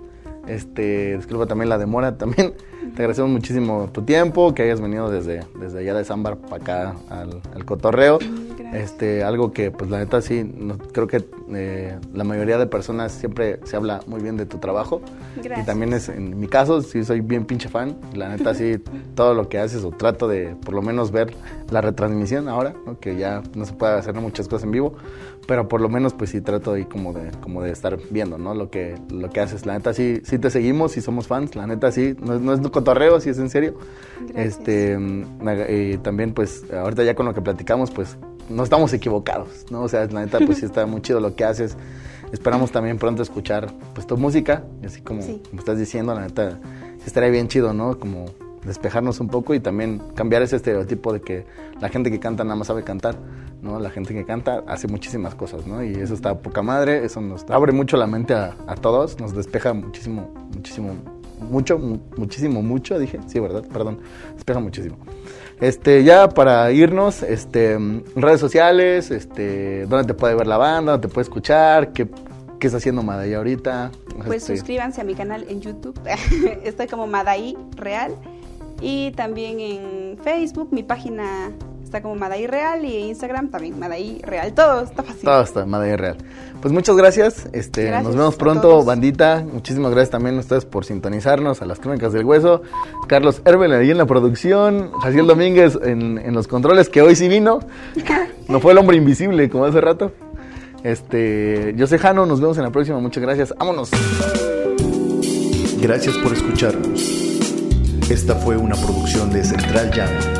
Este, disculpa también la demora también. Te agradecemos muchísimo tu tiempo, que hayas venido desde, desde allá de Zambar para acá al, al cotorreo. Este, algo que pues la neta sí, no- creo que eh, la mayoría de personas siempre se habla muy bien de tu trabajo. Gracias. Y también es, en mi caso, sí soy bien pinche fan. La neta sí, todo lo que haces o trato de por lo menos ver la retransmisión ahora, ¿no? que ya no se puede hacer muchas cosas en vivo, pero por lo menos pues sí trato ahí como de, como de estar viendo, ¿no? Lo que, lo que haces. La neta sí, sí te seguimos, sí somos fans, la neta sí, no, es- no es cotorreo, sí es en serio. Gracias. Este, mm, y también pues ahorita ya con lo que platicamos pues no estamos equivocados, ¿no? O sea, la neta, pues sí está muy chido lo que haces. Esperamos también pronto escuchar pues tu música, y así como, como estás diciendo, la neta, sí estaría bien chido, ¿no? Como despejarnos un poco y también cambiar ese estereotipo de que la gente que canta nada más sabe cantar, ¿no? La gente que canta hace muchísimas cosas, ¿no? Y eso está poca madre, eso nos abre mucho la mente a, todos, nos despeja muchísimo, muchísimo, mucho, muchísimo, mucho, dije, sí, ¿verdad? Perdón, despeja muchísimo. Este, ya para irnos, este, redes sociales, este, dónde te puede ver la banda, dónde te puede escuchar, qué, qué está haciendo Madaí ahorita. Pues este, suscríbanse a mi canal en YouTube, estoy como Madaí Real y también en Facebook, mi página está como Madaí Real y Instagram también Madaí Real. Todo está fácil. Todo está Madaí Real. Pues muchas gracias. Este, nos vemos pronto, bandita. Muchísimas gracias también a ustedes por sintonizarnos a las Crónicas del Hueso. Carlos Herbel ahí en la producción. Jaciel Domínguez en, en los controles, que hoy sí vino. No fue el hombre invisible como hace rato. Este, yo soy Jano, nos vemos en la próxima. Muchas gracias. Vámonos. Gracias por escucharnos. Esta fue una producción de Central Jam.